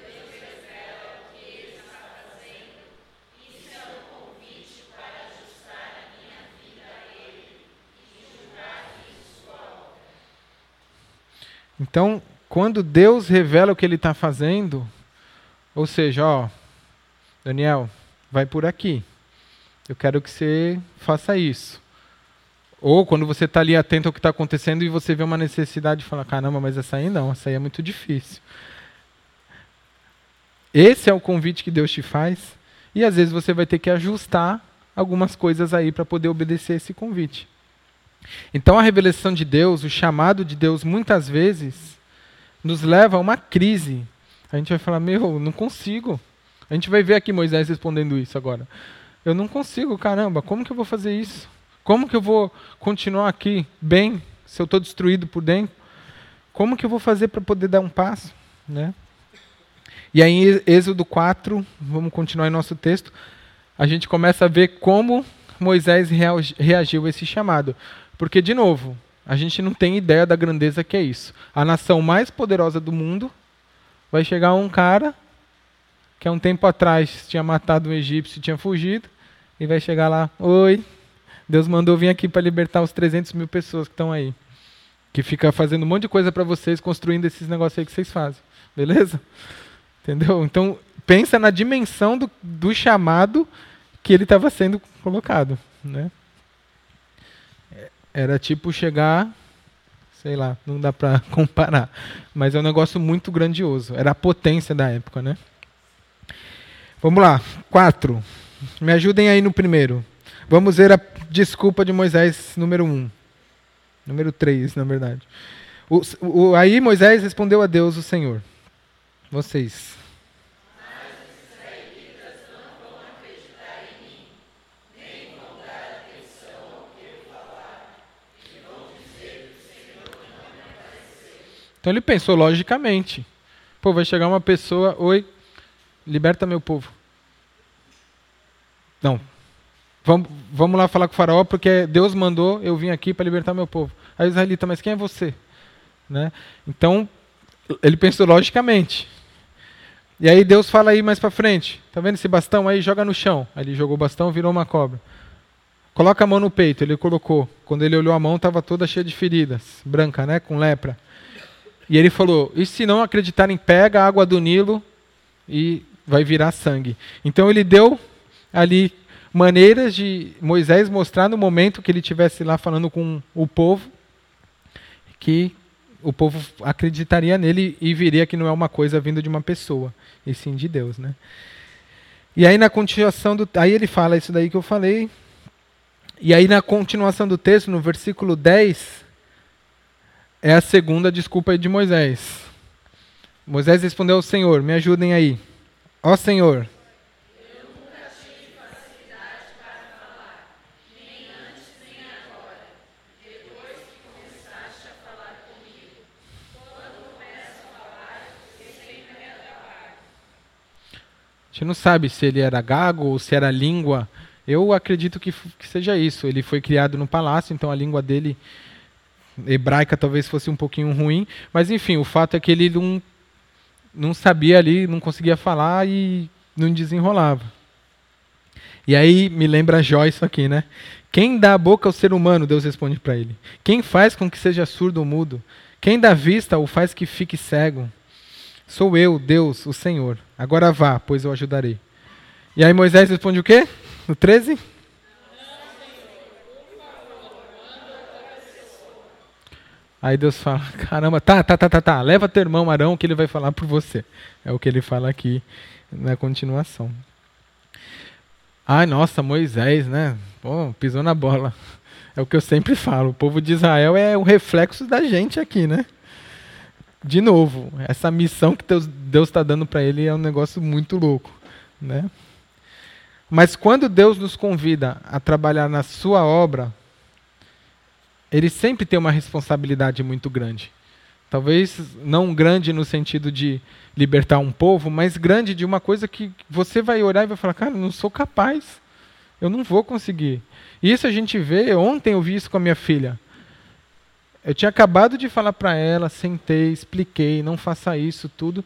Então, quando Deus revela o que ele está fazendo, ou seja, ó, Daniel, vai por aqui. Eu quero que você faça isso. Ou quando você está ali atento ao que está acontecendo e você vê uma necessidade de falar, caramba, mas essa aí não, essa aí é muito difícil. Esse é o convite que Deus te faz. E às vezes você vai ter que ajustar algumas coisas aí para poder obedecer esse convite. Então a revelação de Deus, o chamado de Deus, muitas vezes nos leva a uma crise. A gente vai falar: Meu, não consigo. A gente vai ver aqui Moisés respondendo isso agora. Eu não consigo, caramba, como que eu vou fazer isso? Como que eu vou continuar aqui bem se eu estou destruído por dentro? Como que eu vou fazer para poder dar um passo? Né? E aí, Êxodo 4, vamos continuar em nosso texto, a gente começa a ver como Moisés reagiu a esse chamado. Porque, de novo, a gente não tem ideia da grandeza que é isso. A nação mais poderosa do mundo vai chegar um cara que há um tempo atrás tinha matado um egípcio tinha fugido, e vai chegar lá: Oi, Deus mandou vir aqui para libertar os 300 mil pessoas que estão aí. Que fica fazendo um monte de coisa para vocês, construindo esses negócios aí que vocês fazem. Beleza? <laughs> Entendeu? Então, pensa na dimensão do, do chamado que ele estava sendo colocado. Né? Era tipo chegar, sei lá, não dá para <laughs> comparar, mas é um negócio muito grandioso. Era a potência da época, né? Vamos lá, quatro. Me ajudem aí no primeiro. Vamos ver a desculpa de Moisés, número um. Número três, na verdade. O, o, aí Moisés respondeu a Deus, o Senhor. Vocês. Então ele pensou logicamente. Pô, vai chegar uma pessoa, oi, liberta meu povo. Não. Vamos, vamos lá falar com o faraó, porque Deus mandou eu vim aqui para libertar meu povo. Aí o israelita, mas quem é você? Né? Então, ele pensou logicamente. E aí Deus fala aí mais para frente. Tá vendo esse bastão aí? Joga no chão. Aí ele jogou o bastão, virou uma cobra. Coloca a mão no peito. Ele colocou. Quando ele olhou a mão, estava toda cheia de feridas, branca, né, com lepra. E ele falou: e se não acreditarem, pega a água do Nilo e vai virar sangue. Então ele deu ali maneiras de Moisés mostrar no momento que ele estivesse lá falando com o povo que o povo acreditaria nele e viria que não é uma coisa vindo de uma pessoa, e sim de Deus, né? E aí na continuação do aí ele fala isso daí que eu falei. E aí na continuação do texto, no versículo 10, é a segunda desculpa de Moisés. Moisés respondeu ao Senhor: Me ajudem aí. Ó Senhor. A gente não sabe se ele era gago ou se era língua. Eu acredito que, que seja isso. Ele foi criado no palácio, então a língua dele hebraica talvez fosse um pouquinho ruim, mas enfim, o fato é que ele não, não sabia ali, não conseguia falar e não desenrolava. E aí me lembra Jó isso aqui, né? Quem dá a boca ao ser humano, Deus responde para ele. Quem faz com que seja surdo ou mudo? Quem dá vista ou faz que fique cego? Sou eu, Deus, o Senhor. Agora vá, pois eu ajudarei. E aí Moisés responde o quê? No 13? Aí Deus fala: <laughs> caramba, tá, tá, tá, tá, tá, leva teu irmão Arão que ele vai falar por você. É o que ele fala aqui na continuação. Ai, nossa, Moisés, né? Pô, pisou na bola. É o que eu sempre falo. O povo de Israel é o reflexo da gente aqui, né? De novo, essa missão que Deus está dando para ele é um negócio muito louco, né? Mas quando Deus nos convida a trabalhar na sua obra, ele sempre tem uma responsabilidade muito grande. Talvez não grande no sentido de libertar um povo, mas grande de uma coisa que você vai olhar e vai falar: cara, não sou capaz, eu não vou conseguir. Isso a gente vê, ontem eu vi isso com a minha filha. Eu tinha acabado de falar para ela, sentei, expliquei, não faça isso, tudo.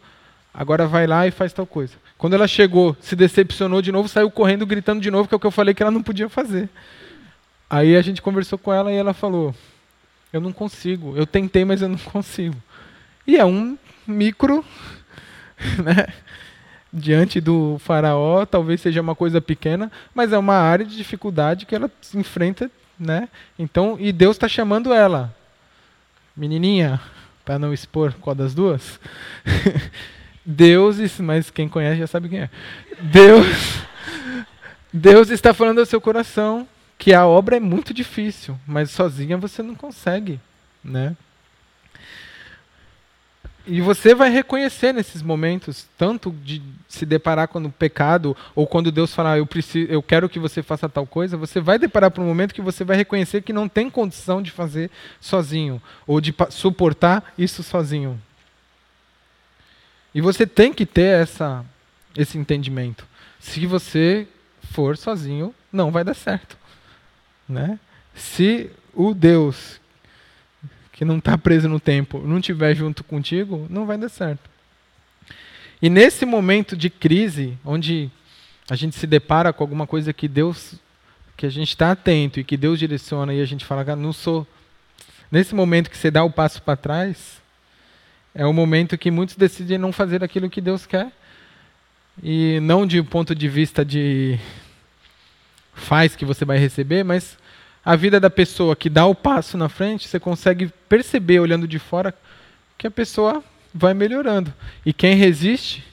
Agora vai lá e faz tal coisa. Quando ela chegou, se decepcionou de novo, saiu correndo, gritando de novo, que é o que eu falei que ela não podia fazer. Aí a gente conversou com ela e ela falou: Eu não consigo. Eu tentei, mas eu não consigo. E é um micro, <laughs> né? Diante do faraó, talvez seja uma coisa pequena, mas é uma área de dificuldade que ela enfrenta, né? Então, e Deus está chamando ela menininha, para não expor qual das duas. <laughs> Deus, mas quem conhece já sabe quem é. Deus, <laughs> Deus está falando ao seu coração que a obra é muito difícil, mas sozinha você não consegue, né? E você vai reconhecer nesses momentos, tanto de se deparar com o pecado, ou quando Deus falar, eu, preciso, eu quero que você faça tal coisa, você vai deparar para um momento que você vai reconhecer que não tem condição de fazer sozinho, ou de suportar isso sozinho. E você tem que ter essa, esse entendimento. Se você for sozinho, não vai dar certo. Né? Se o Deus que não está preso no tempo, não estiver junto contigo, não vai dar certo. E nesse momento de crise, onde a gente se depara com alguma coisa que Deus, que a gente está atento e que Deus direciona e a gente fala, não sou. Nesse momento que você dá o passo para trás, é o momento que muitos decidem não fazer aquilo que Deus quer. E não de ponto de vista de faz que você vai receber, mas a vida da pessoa que dá o passo na frente, você consegue perceber olhando de fora que a pessoa vai melhorando. E quem resiste,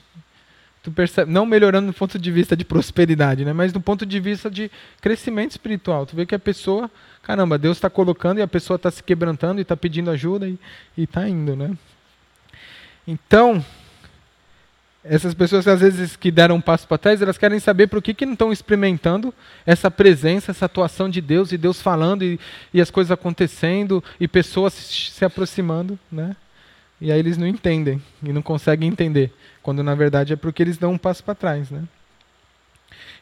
tu percebe, não melhorando do ponto de vista de prosperidade, né, mas do ponto de vista de crescimento espiritual. Tu vê que a pessoa, caramba, Deus está colocando e a pessoa está se quebrantando e está pedindo ajuda e está indo, né? Então, essas pessoas às vezes que deram um passo para trás, elas querem saber por que, que não estão experimentando essa presença, essa atuação de Deus e Deus falando e, e as coisas acontecendo e pessoas se, se aproximando, né? E aí eles não entendem e não conseguem entender, quando na verdade é porque eles dão um passo para trás, né?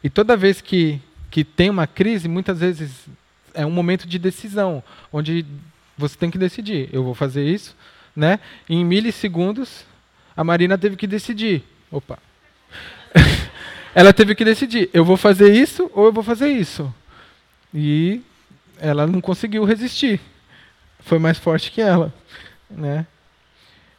E toda vez que, que tem uma crise, muitas vezes é um momento de decisão, onde você tem que decidir, eu vou fazer isso, né? Em milissegundos, a Marina teve que decidir Opa. <laughs> ela teve que decidir: eu vou fazer isso ou eu vou fazer isso. E ela não conseguiu resistir. Foi mais forte que ela, né?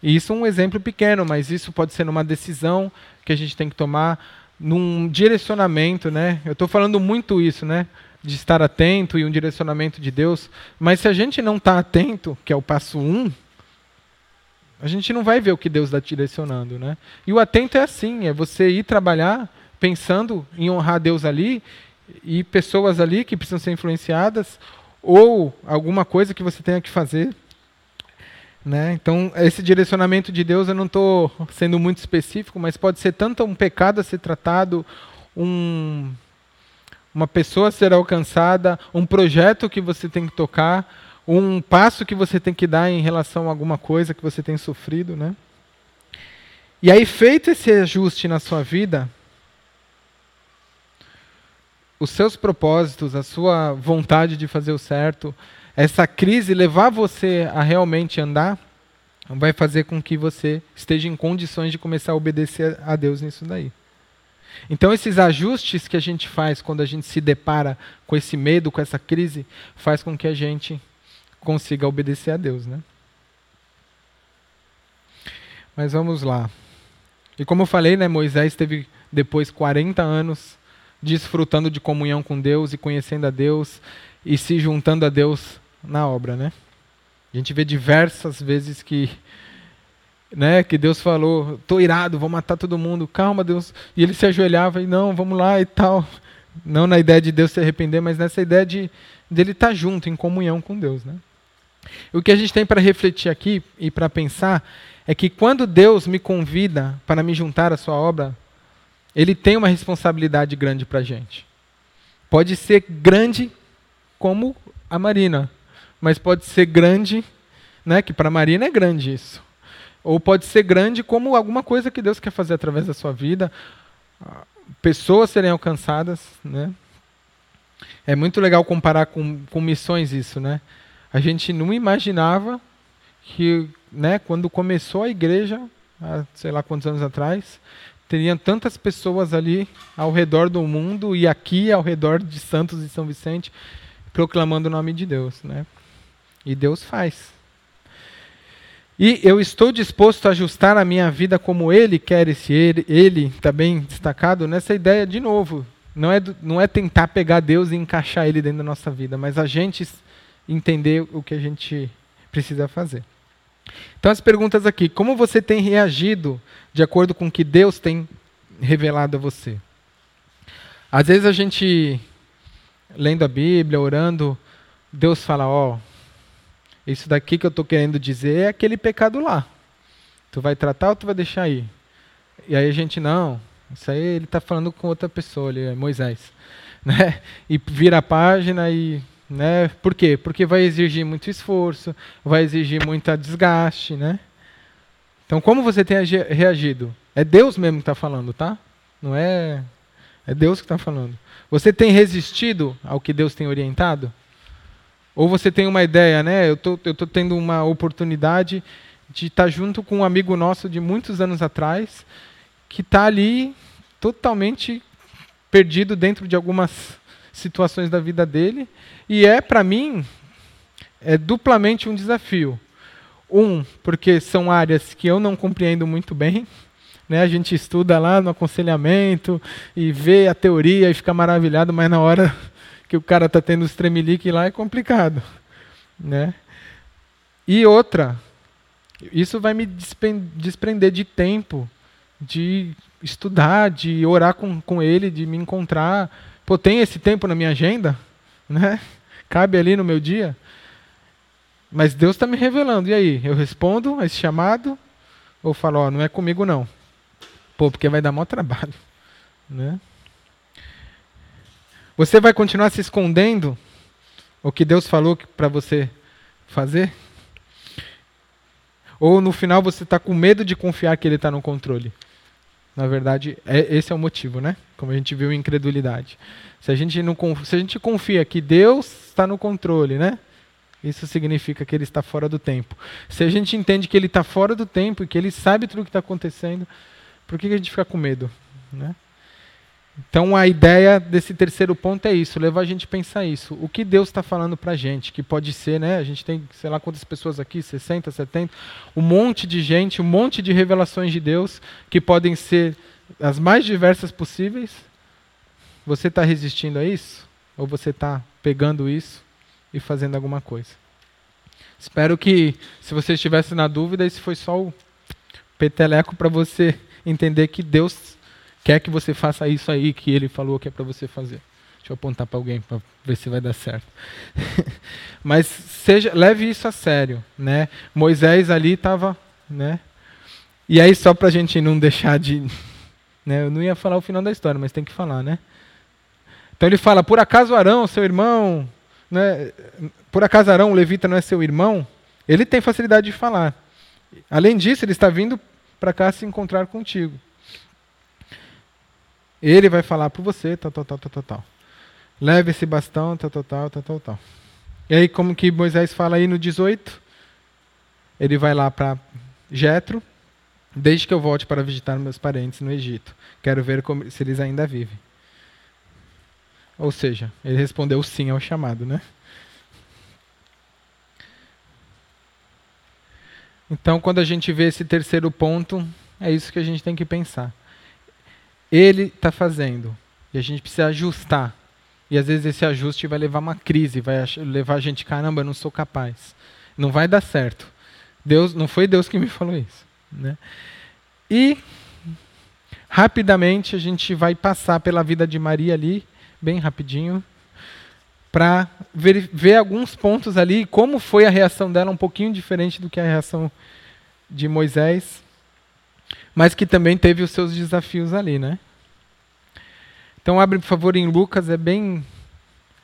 Isso é um exemplo pequeno, mas isso pode ser numa decisão que a gente tem que tomar, num direcionamento, né? Eu estou falando muito isso, né? De estar atento e um direcionamento de Deus. Mas se a gente não está atento, que é o passo um, a gente não vai ver o que Deus está direcionando, né? E o atento é assim, é você ir trabalhar pensando em honrar Deus ali e pessoas ali que precisam ser influenciadas ou alguma coisa que você tenha que fazer. Né? Então, esse direcionamento de Deus, eu não estou sendo muito específico, mas pode ser tanto um pecado a ser tratado, um, uma pessoa a ser alcançada, um projeto que você tem que tocar, um passo que você tem que dar em relação a alguma coisa que você tem sofrido, né? E aí, feito esse ajuste na sua vida, os seus propósitos, a sua vontade de fazer o certo, essa crise levar você a realmente andar, vai fazer com que você esteja em condições de começar a obedecer a Deus nisso daí. Então, esses ajustes que a gente faz quando a gente se depara com esse medo, com essa crise, faz com que a gente consiga obedecer a Deus, né? Mas vamos lá. E como eu falei, né, Moisés teve depois 40 anos desfrutando de comunhão com Deus e conhecendo a Deus e se juntando a Deus na obra, né? A gente vê diversas vezes que né, que Deus falou, tô irado, vou matar todo mundo, calma Deus, e ele se ajoelhava e não, vamos lá e tal, não na ideia de Deus se arrepender, mas nessa ideia de dele estar tá junto, em comunhão com Deus, né? O que a gente tem para refletir aqui e para pensar é que quando Deus me convida para me juntar à sua obra, Ele tem uma responsabilidade grande para a gente. Pode ser grande como a Marina, mas pode ser grande, né? Que para a Marina é grande isso. Ou pode ser grande como alguma coisa que Deus quer fazer através da sua vida, pessoas serem alcançadas, né? É muito legal comparar com, com missões isso, né? A gente não imaginava que, né, quando começou a igreja, há sei lá quantos anos atrás, teriam tantas pessoas ali ao redor do mundo e aqui ao redor de Santos e São Vicente proclamando o nome de Deus, né? E Deus faz. E eu estou disposto a ajustar a minha vida como Ele quer, esse Ele, ele está bem destacado nessa ideia de novo. Não é, não é tentar pegar Deus e encaixar Ele dentro da nossa vida, mas a gente entender o que a gente precisa fazer. Então, as perguntas aqui: como você tem reagido de acordo com o que Deus tem revelado a você? Às vezes a gente, lendo a Bíblia, orando, Deus fala: Ó, oh, isso daqui que eu estou querendo dizer é aquele pecado lá. Tu vai tratar ou tu vai deixar aí? E aí a gente, não, isso aí ele está falando com outra pessoa, ele é Moisés. <laughs> Né? E vira a página e né? Por quê? Porque vai exigir muito esforço, vai exigir muito desgaste. Né? Então, como você tem reagido? É Deus mesmo que está falando, tá? Não é. É Deus que está falando. Você tem resistido ao que Deus tem orientado? Ou você tem uma ideia, né? Eu tô, estou tô tendo uma oportunidade de estar tá junto com um amigo nosso de muitos anos atrás, que está ali totalmente perdido dentro de algumas situações da vida dele. E é, para mim, é duplamente um desafio. Um, porque são áreas que eu não compreendo muito bem. Né? A gente estuda lá no aconselhamento e vê a teoria e fica maravilhado, mas na hora <laughs> que o cara está tendo os tremelique lá é complicado. Né? E outra, isso vai me desprender de tempo, de estudar, de orar com, com ele, de me encontrar Pô, tem esse tempo na minha agenda? Né? Cabe ali no meu dia? Mas Deus está me revelando. E aí? Eu respondo a esse chamado? Ou falo, ó, não é comigo não? Pô, porque vai dar maior trabalho. Né? Você vai continuar se escondendo o que Deus falou para você fazer? Ou no final você está com medo de confiar que Ele está no controle? Na verdade, é, esse é o motivo, né? Como a gente viu incredulidade. Se a gente, não, se a gente confia que Deus está no controle, né? Isso significa que ele está fora do tempo. Se a gente entende que ele está fora do tempo e que ele sabe tudo o que está acontecendo, por que a gente fica com medo? Né? Então a ideia desse terceiro ponto é isso, levar a gente a pensar isso. O que Deus está falando para a gente, que pode ser, né? A gente tem, sei lá quantas pessoas aqui, 60, 70, um monte de gente, um monte de revelações de Deus que podem ser as mais diversas possíveis. Você está resistindo a isso? Ou você está pegando isso e fazendo alguma coisa? Espero que, se você estivesse na dúvida, esse foi só o peteleco para você entender que Deus quer que você faça isso aí que ele falou que é para você fazer. Deixa eu apontar para alguém para ver se vai dar certo. <laughs> Mas seja, leve isso a sério, né? Moisés ali estava, né? E aí só para a gente não deixar de, <laughs> né? Eu não ia falar o final da história, mas tem que falar, né? Então ele fala: por acaso Arão, seu irmão, né? Por acaso Arão, o levita, não é seu irmão? Ele tem facilidade de falar. Além disso, ele está vindo para cá se encontrar contigo. Ele vai falar por você, tal, tal, tal, tal, tal, Leve esse bastão, tal, tal, tal, tal, tal. E aí, como que Moisés fala aí no 18? Ele vai lá para Jetro, desde que eu volte para visitar meus parentes no Egito. Quero ver como, se eles ainda vivem. Ou seja, ele respondeu sim ao chamado, né? Então, quando a gente vê esse terceiro ponto, é isso que a gente tem que pensar. Ele está fazendo. E a gente precisa ajustar. E às vezes esse ajuste vai levar uma crise, vai levar a gente, caramba, eu não sou capaz. Não vai dar certo. Deus, não foi Deus que me falou isso. Né? E rapidamente a gente vai passar pela vida de Maria ali, bem rapidinho, para ver, ver, alguns pontos ali, como foi a reação dela, um pouquinho diferente do que a reação de Moisés, mas que também teve os seus desafios ali, né? Então abre, por favor, em Lucas, é bem.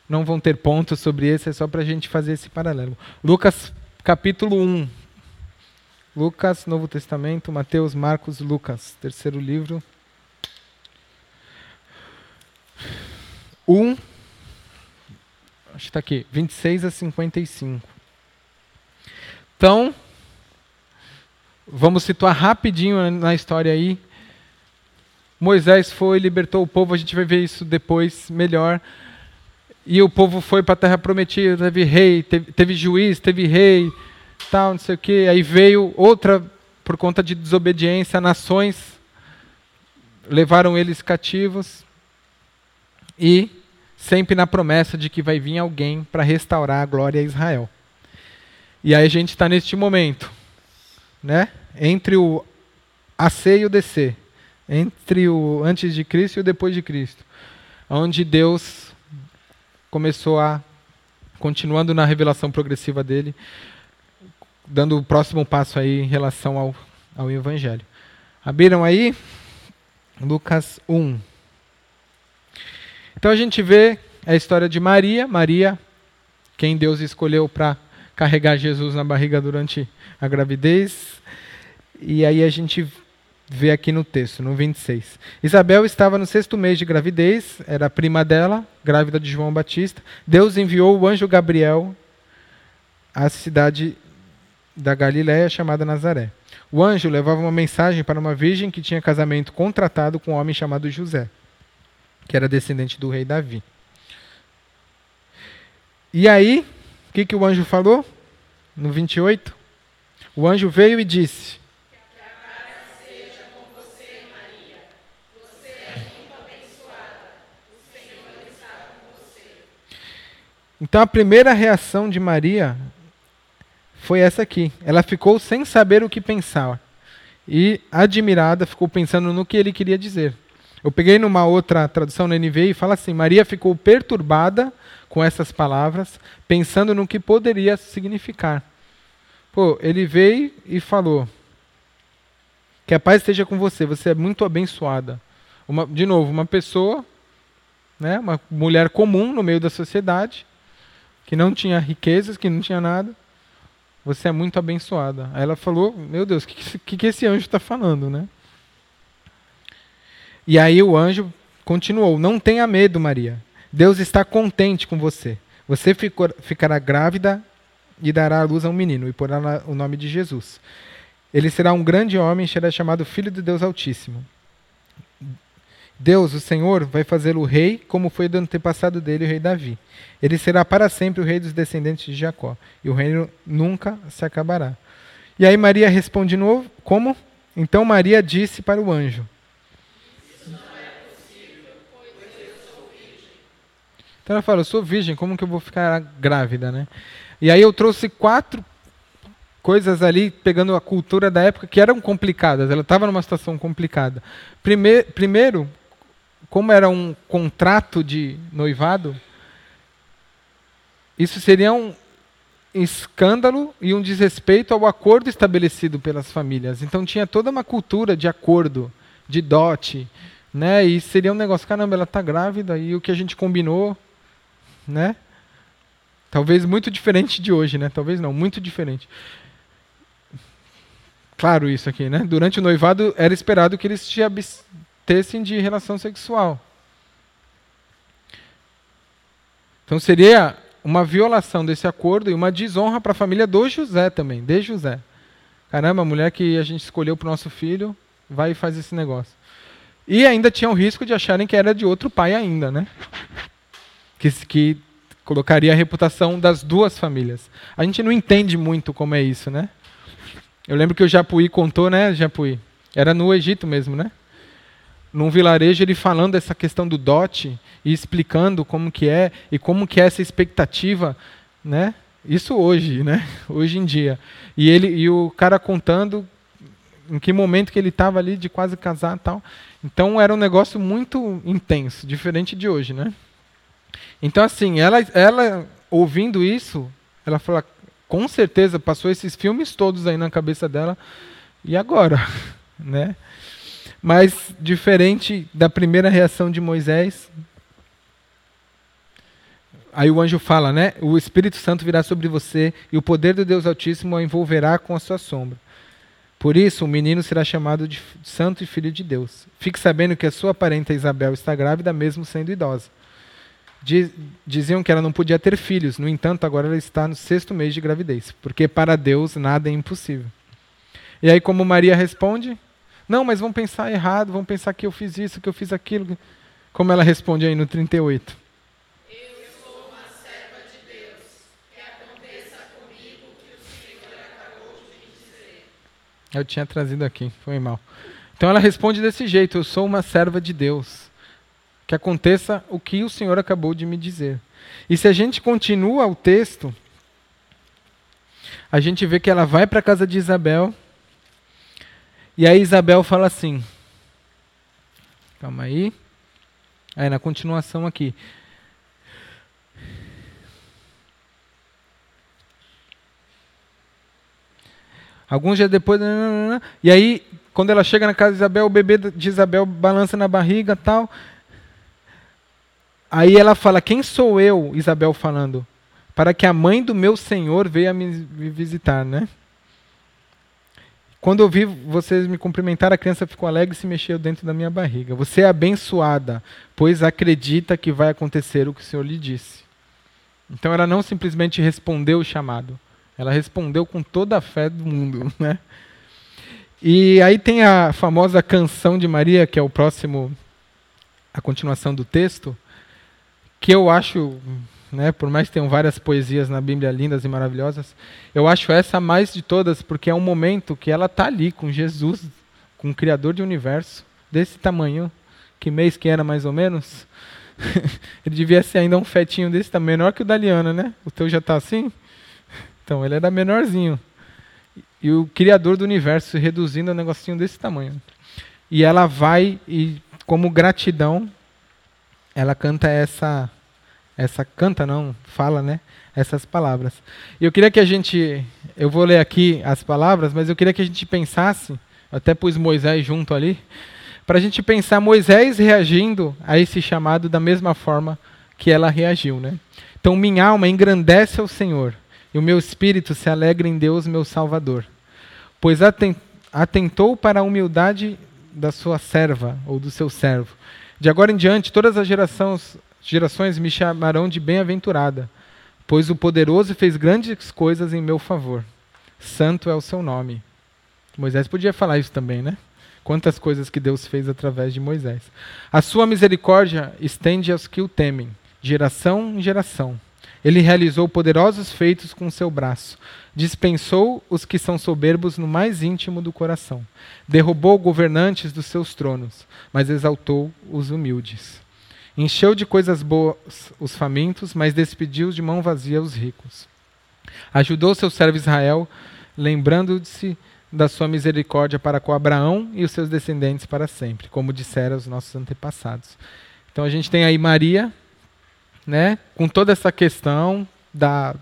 Não vão ter pontos sobre esse, é só para a gente fazer esse paralelo. Lucas capítulo 1. Lucas, Novo Testamento, Mateus, Marcos, Lucas, terceiro livro. 1, acho que está aqui, 26 a 55. Então, vamos situar rapidinho na história aí. Moisés foi, libertou o povo, a gente vai ver isso depois melhor. E o povo foi para a terra prometida, teve rei, teve, teve juiz, teve rei, tal, não sei o quê. Aí veio outra, por conta de desobediência, nações levaram eles cativos e sempre na promessa de que vai vir alguém para restaurar a glória a Israel. E aí a gente está neste momento, né? Entre o AC e o DC, entre o antes de Cristo e o depois de Cristo, onde Deus começou a continuando na revelação progressiva dele, dando o próximo passo aí em relação ao, ao Evangelho. Abriram aí? Lucas 1. Então a gente vê a história de Maria, Maria, quem Deus escolheu para carregar Jesus na barriga durante a gravidez. E aí a gente vê aqui no texto, no 26. Isabel estava no sexto mês de gravidez, era prima dela, grávida de João Batista. Deus enviou o anjo Gabriel à cidade da Galiléia chamada Nazaré. O anjo levava uma mensagem para uma virgem que tinha casamento contratado com um homem chamado José, que era descendente do rei Davi. E aí, o que, que o anjo falou? No 28, o anjo veio e disse: Então a primeira reação de Maria foi essa aqui. Ela ficou sem saber o que pensar. E, admirada, ficou pensando no que ele queria dizer. Eu peguei numa outra tradução na NVI e fala assim: Maria ficou perturbada com essas palavras, pensando no que poderia significar. Pô, ele veio e falou: Que a paz esteja com você, você é muito abençoada. Uma, de novo, uma pessoa, né, uma mulher comum no meio da sociedade, que não tinha riquezas, que não tinha nada, você é muito abençoada. Aí ela falou: Meu Deus, o que, que, que esse anjo está falando, né? E aí o anjo continuou: Não tenha medo, Maria. Deus está contente com você. Você ficou, ficará grávida e dará à luz a um menino, e porá o nome de Jesus. Ele será um grande homem, será chamado Filho de Deus Altíssimo. Deus, o Senhor, vai fazê-lo rei, como foi do antepassado dele, o rei Davi. Ele será para sempre o rei dos descendentes de Jacó, e o reino nunca se acabará. E aí Maria responde de novo, como? Então Maria disse para o anjo: Então ela fala, eu sou virgem, como que eu vou ficar grávida, né? E aí eu trouxe quatro coisas ali, pegando a cultura da época, que eram complicadas. Ela estava numa situação complicada. Primeiro, primeiro como era um contrato de noivado, isso seria um escândalo e um desrespeito ao acordo estabelecido pelas famílias. Então tinha toda uma cultura de acordo, de dote, né? E seria um negócio, caramba, ela está grávida e o que a gente combinou, né? Talvez muito diferente de hoje, né? Talvez não, muito diferente. Claro isso aqui, né? Durante o noivado era esperado que eles se abstessem de relação sexual. Então seria uma violação desse acordo e uma desonra para a família do José também, de José. Caramba, a mulher que a gente escolheu para o nosso filho vai e faz esse negócio. E ainda tinha o risco de acharem que era de outro pai ainda, né? Que, que colocaria a reputação das duas famílias. A gente não entende muito como é isso, né? Eu lembro que o Japuí contou, né, Japuí? Era no Egito mesmo, né? Num vilarejo ele falando essa questão do dote e explicando como que é e como que é essa expectativa, né, Isso hoje, né? <laughs> Hoje em dia. E ele e o cara contando em que momento que ele estava ali de quase casar tal. Então era um negócio muito intenso, diferente de hoje, né? Então assim, ela, ela ouvindo isso, ela fala, com certeza passou esses filmes todos aí na cabeça dela. E agora, <laughs> né? Mas diferente da primeira reação de Moisés, aí o anjo fala, né? O Espírito Santo virá sobre você e o poder do Deus Altíssimo o envolverá com a sua sombra. Por isso, o menino será chamado de santo e filho de Deus. Fique sabendo que a sua parenta Isabel está grávida, mesmo sendo idosa. Diziam que ela não podia ter filhos, no entanto, agora ela está no sexto mês de gravidez, porque para Deus nada é impossível. E aí, como Maria responde? Não, mas vão pensar errado, vão pensar que eu fiz isso, que eu fiz aquilo. Como ela responde aí no 38? Eu tinha trazido aqui, foi mal. Então ela responde desse jeito: Eu sou uma serva de Deus. Que aconteça o que o Senhor acabou de me dizer. E se a gente continua o texto, a gente vê que ela vai para a casa de Isabel. E aí Isabel fala assim: Calma aí. Aí na continuação aqui. Alguns dias depois. E aí, quando ela chega na casa de Isabel, o bebê de Isabel balança na barriga tal. Aí ela fala: Quem sou eu, Isabel falando? Para que a mãe do meu senhor venha me visitar, né? Quando eu vi vocês me cumprimentar, a criança ficou alegre e se mexeu dentro da minha barriga. Você é abençoada, pois acredita que vai acontecer o que o Senhor lhe disse. Então ela não simplesmente respondeu o chamado, ela respondeu com toda a fé do mundo, <laughs> né? E aí tem a famosa canção de Maria, que é o próximo a continuação do texto, que eu acho, né, por mais que tenham várias poesias na Bíblia lindas e maravilhosas, eu acho essa a mais de todas, porque é um momento que ela está ali com Jesus, com o Criador do universo, desse tamanho, que mês que era mais ou menos? <laughs> Ele devia ser ainda um fetinho desse tamanho, menor que o da Liana, né? O teu já está assim? Então, ele era menorzinho. E o criador do universo reduzindo a um negocinho desse tamanho. E ela vai e, como gratidão, ela canta essa. Essa canta, não, fala, né? Essas palavras. E eu queria que a gente. Eu vou ler aqui as palavras, mas eu queria que a gente pensasse, até pus Moisés junto ali, para a gente pensar Moisés reagindo a esse chamado da mesma forma que ela reagiu, né? Então, minha alma engrandece ao Senhor e o meu espírito se alegra em Deus, meu Salvador. Pois atentou para a humildade da sua serva, ou do seu servo. De agora em diante, todas as gerações, gerações me chamarão de bem-aventurada, pois o poderoso fez grandes coisas em meu favor. Santo é o seu nome. Moisés podia falar isso também, né? Quantas coisas que Deus fez através de Moisés. A sua misericórdia estende aos que o temem, geração em geração. Ele realizou poderosos feitos com seu braço. Dispensou os que são soberbos no mais íntimo do coração. Derrubou governantes dos seus tronos, mas exaltou os humildes. Encheu de coisas boas os famintos, mas despediu de mão vazia os ricos. Ajudou seu servo Israel, lembrando-se da sua misericórdia para com Abraão e os seus descendentes para sempre, como disseram os nossos antepassados. Então a gente tem aí Maria, né, com toda essa questão da,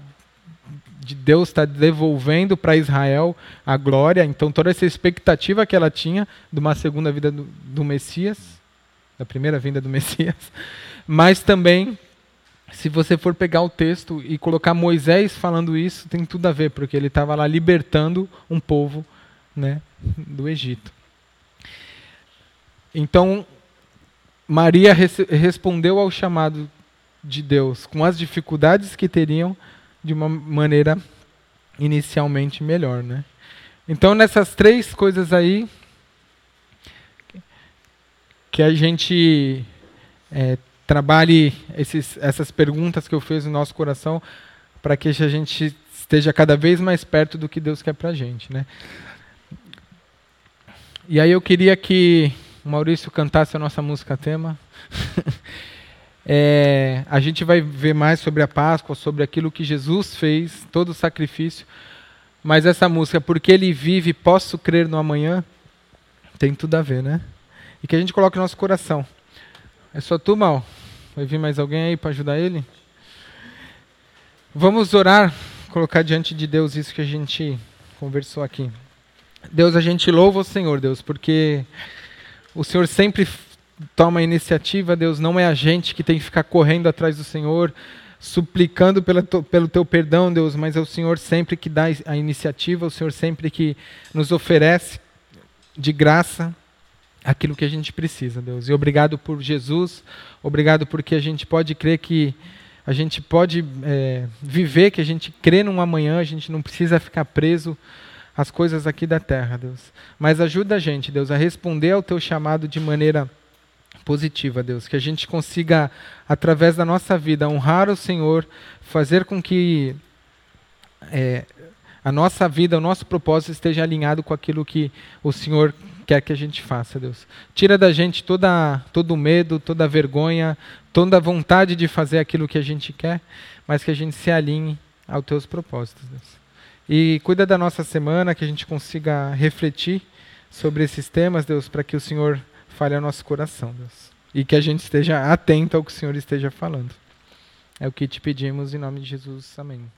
de Deus estar tá devolvendo para Israel a glória, então toda essa expectativa que ela tinha de uma segunda vida do, do Messias, da primeira vinda do <laughs> Messias, mas também se você for pegar o texto e colocar Moisés falando isso, tem tudo a ver, porque ele estava lá libertando um povo né, do Egito. Então, Maria respondeu ao chamado de Deus, com as dificuldades que teriam, de uma maneira inicialmente melhor. Né? Então, nessas três coisas aí, que a gente é, trabalhe esses, essas perguntas que eu fiz no nosso coração, para que a gente esteja cada vez mais perto do que Deus quer para a gente. Né? E aí eu queria que o Maurício cantasse a nossa música tema. <laughs> É, a gente vai ver mais sobre a Páscoa, sobre aquilo que Jesus fez, todo o sacrifício. Mas essa música, Porque Ele Vive, Posso Crer no Amanhã, tem tudo a ver, né? E que a gente coloque no nosso coração. É só tu, Mal? Vai vir mais alguém aí para ajudar ele? Vamos orar, colocar diante de Deus isso que a gente conversou aqui. Deus, a gente louva o Senhor, Deus, porque o Senhor sempre toma a iniciativa, Deus, não é a gente que tem que ficar correndo atrás do Senhor, suplicando pela, pelo teu perdão, Deus, mas é o Senhor sempre que dá a iniciativa, o Senhor sempre que nos oferece de graça aquilo que a gente precisa, Deus. E obrigado por Jesus, obrigado porque a gente pode crer que a gente pode é, viver, que a gente crê num amanhã, a gente não precisa ficar preso às coisas aqui da terra, Deus. Mas ajuda a gente, Deus, a responder ao teu chamado de maneira positiva, Deus. Que a gente consiga, através da nossa vida, honrar o Senhor, fazer com que é, a nossa vida, o nosso propósito esteja alinhado com aquilo que o Senhor quer que a gente faça, Deus. Tira da gente toda, todo o medo, toda a vergonha, toda a vontade de fazer aquilo que a gente quer, mas que a gente se alinhe aos teus propósitos, Deus. E cuida da nossa semana, que a gente consiga refletir sobre esses temas, Deus, para que o Senhor fale ao nosso coração, Deus. E que a gente esteja atento ao que o Senhor esteja falando. É o que te pedimos em nome de Jesus. Amém.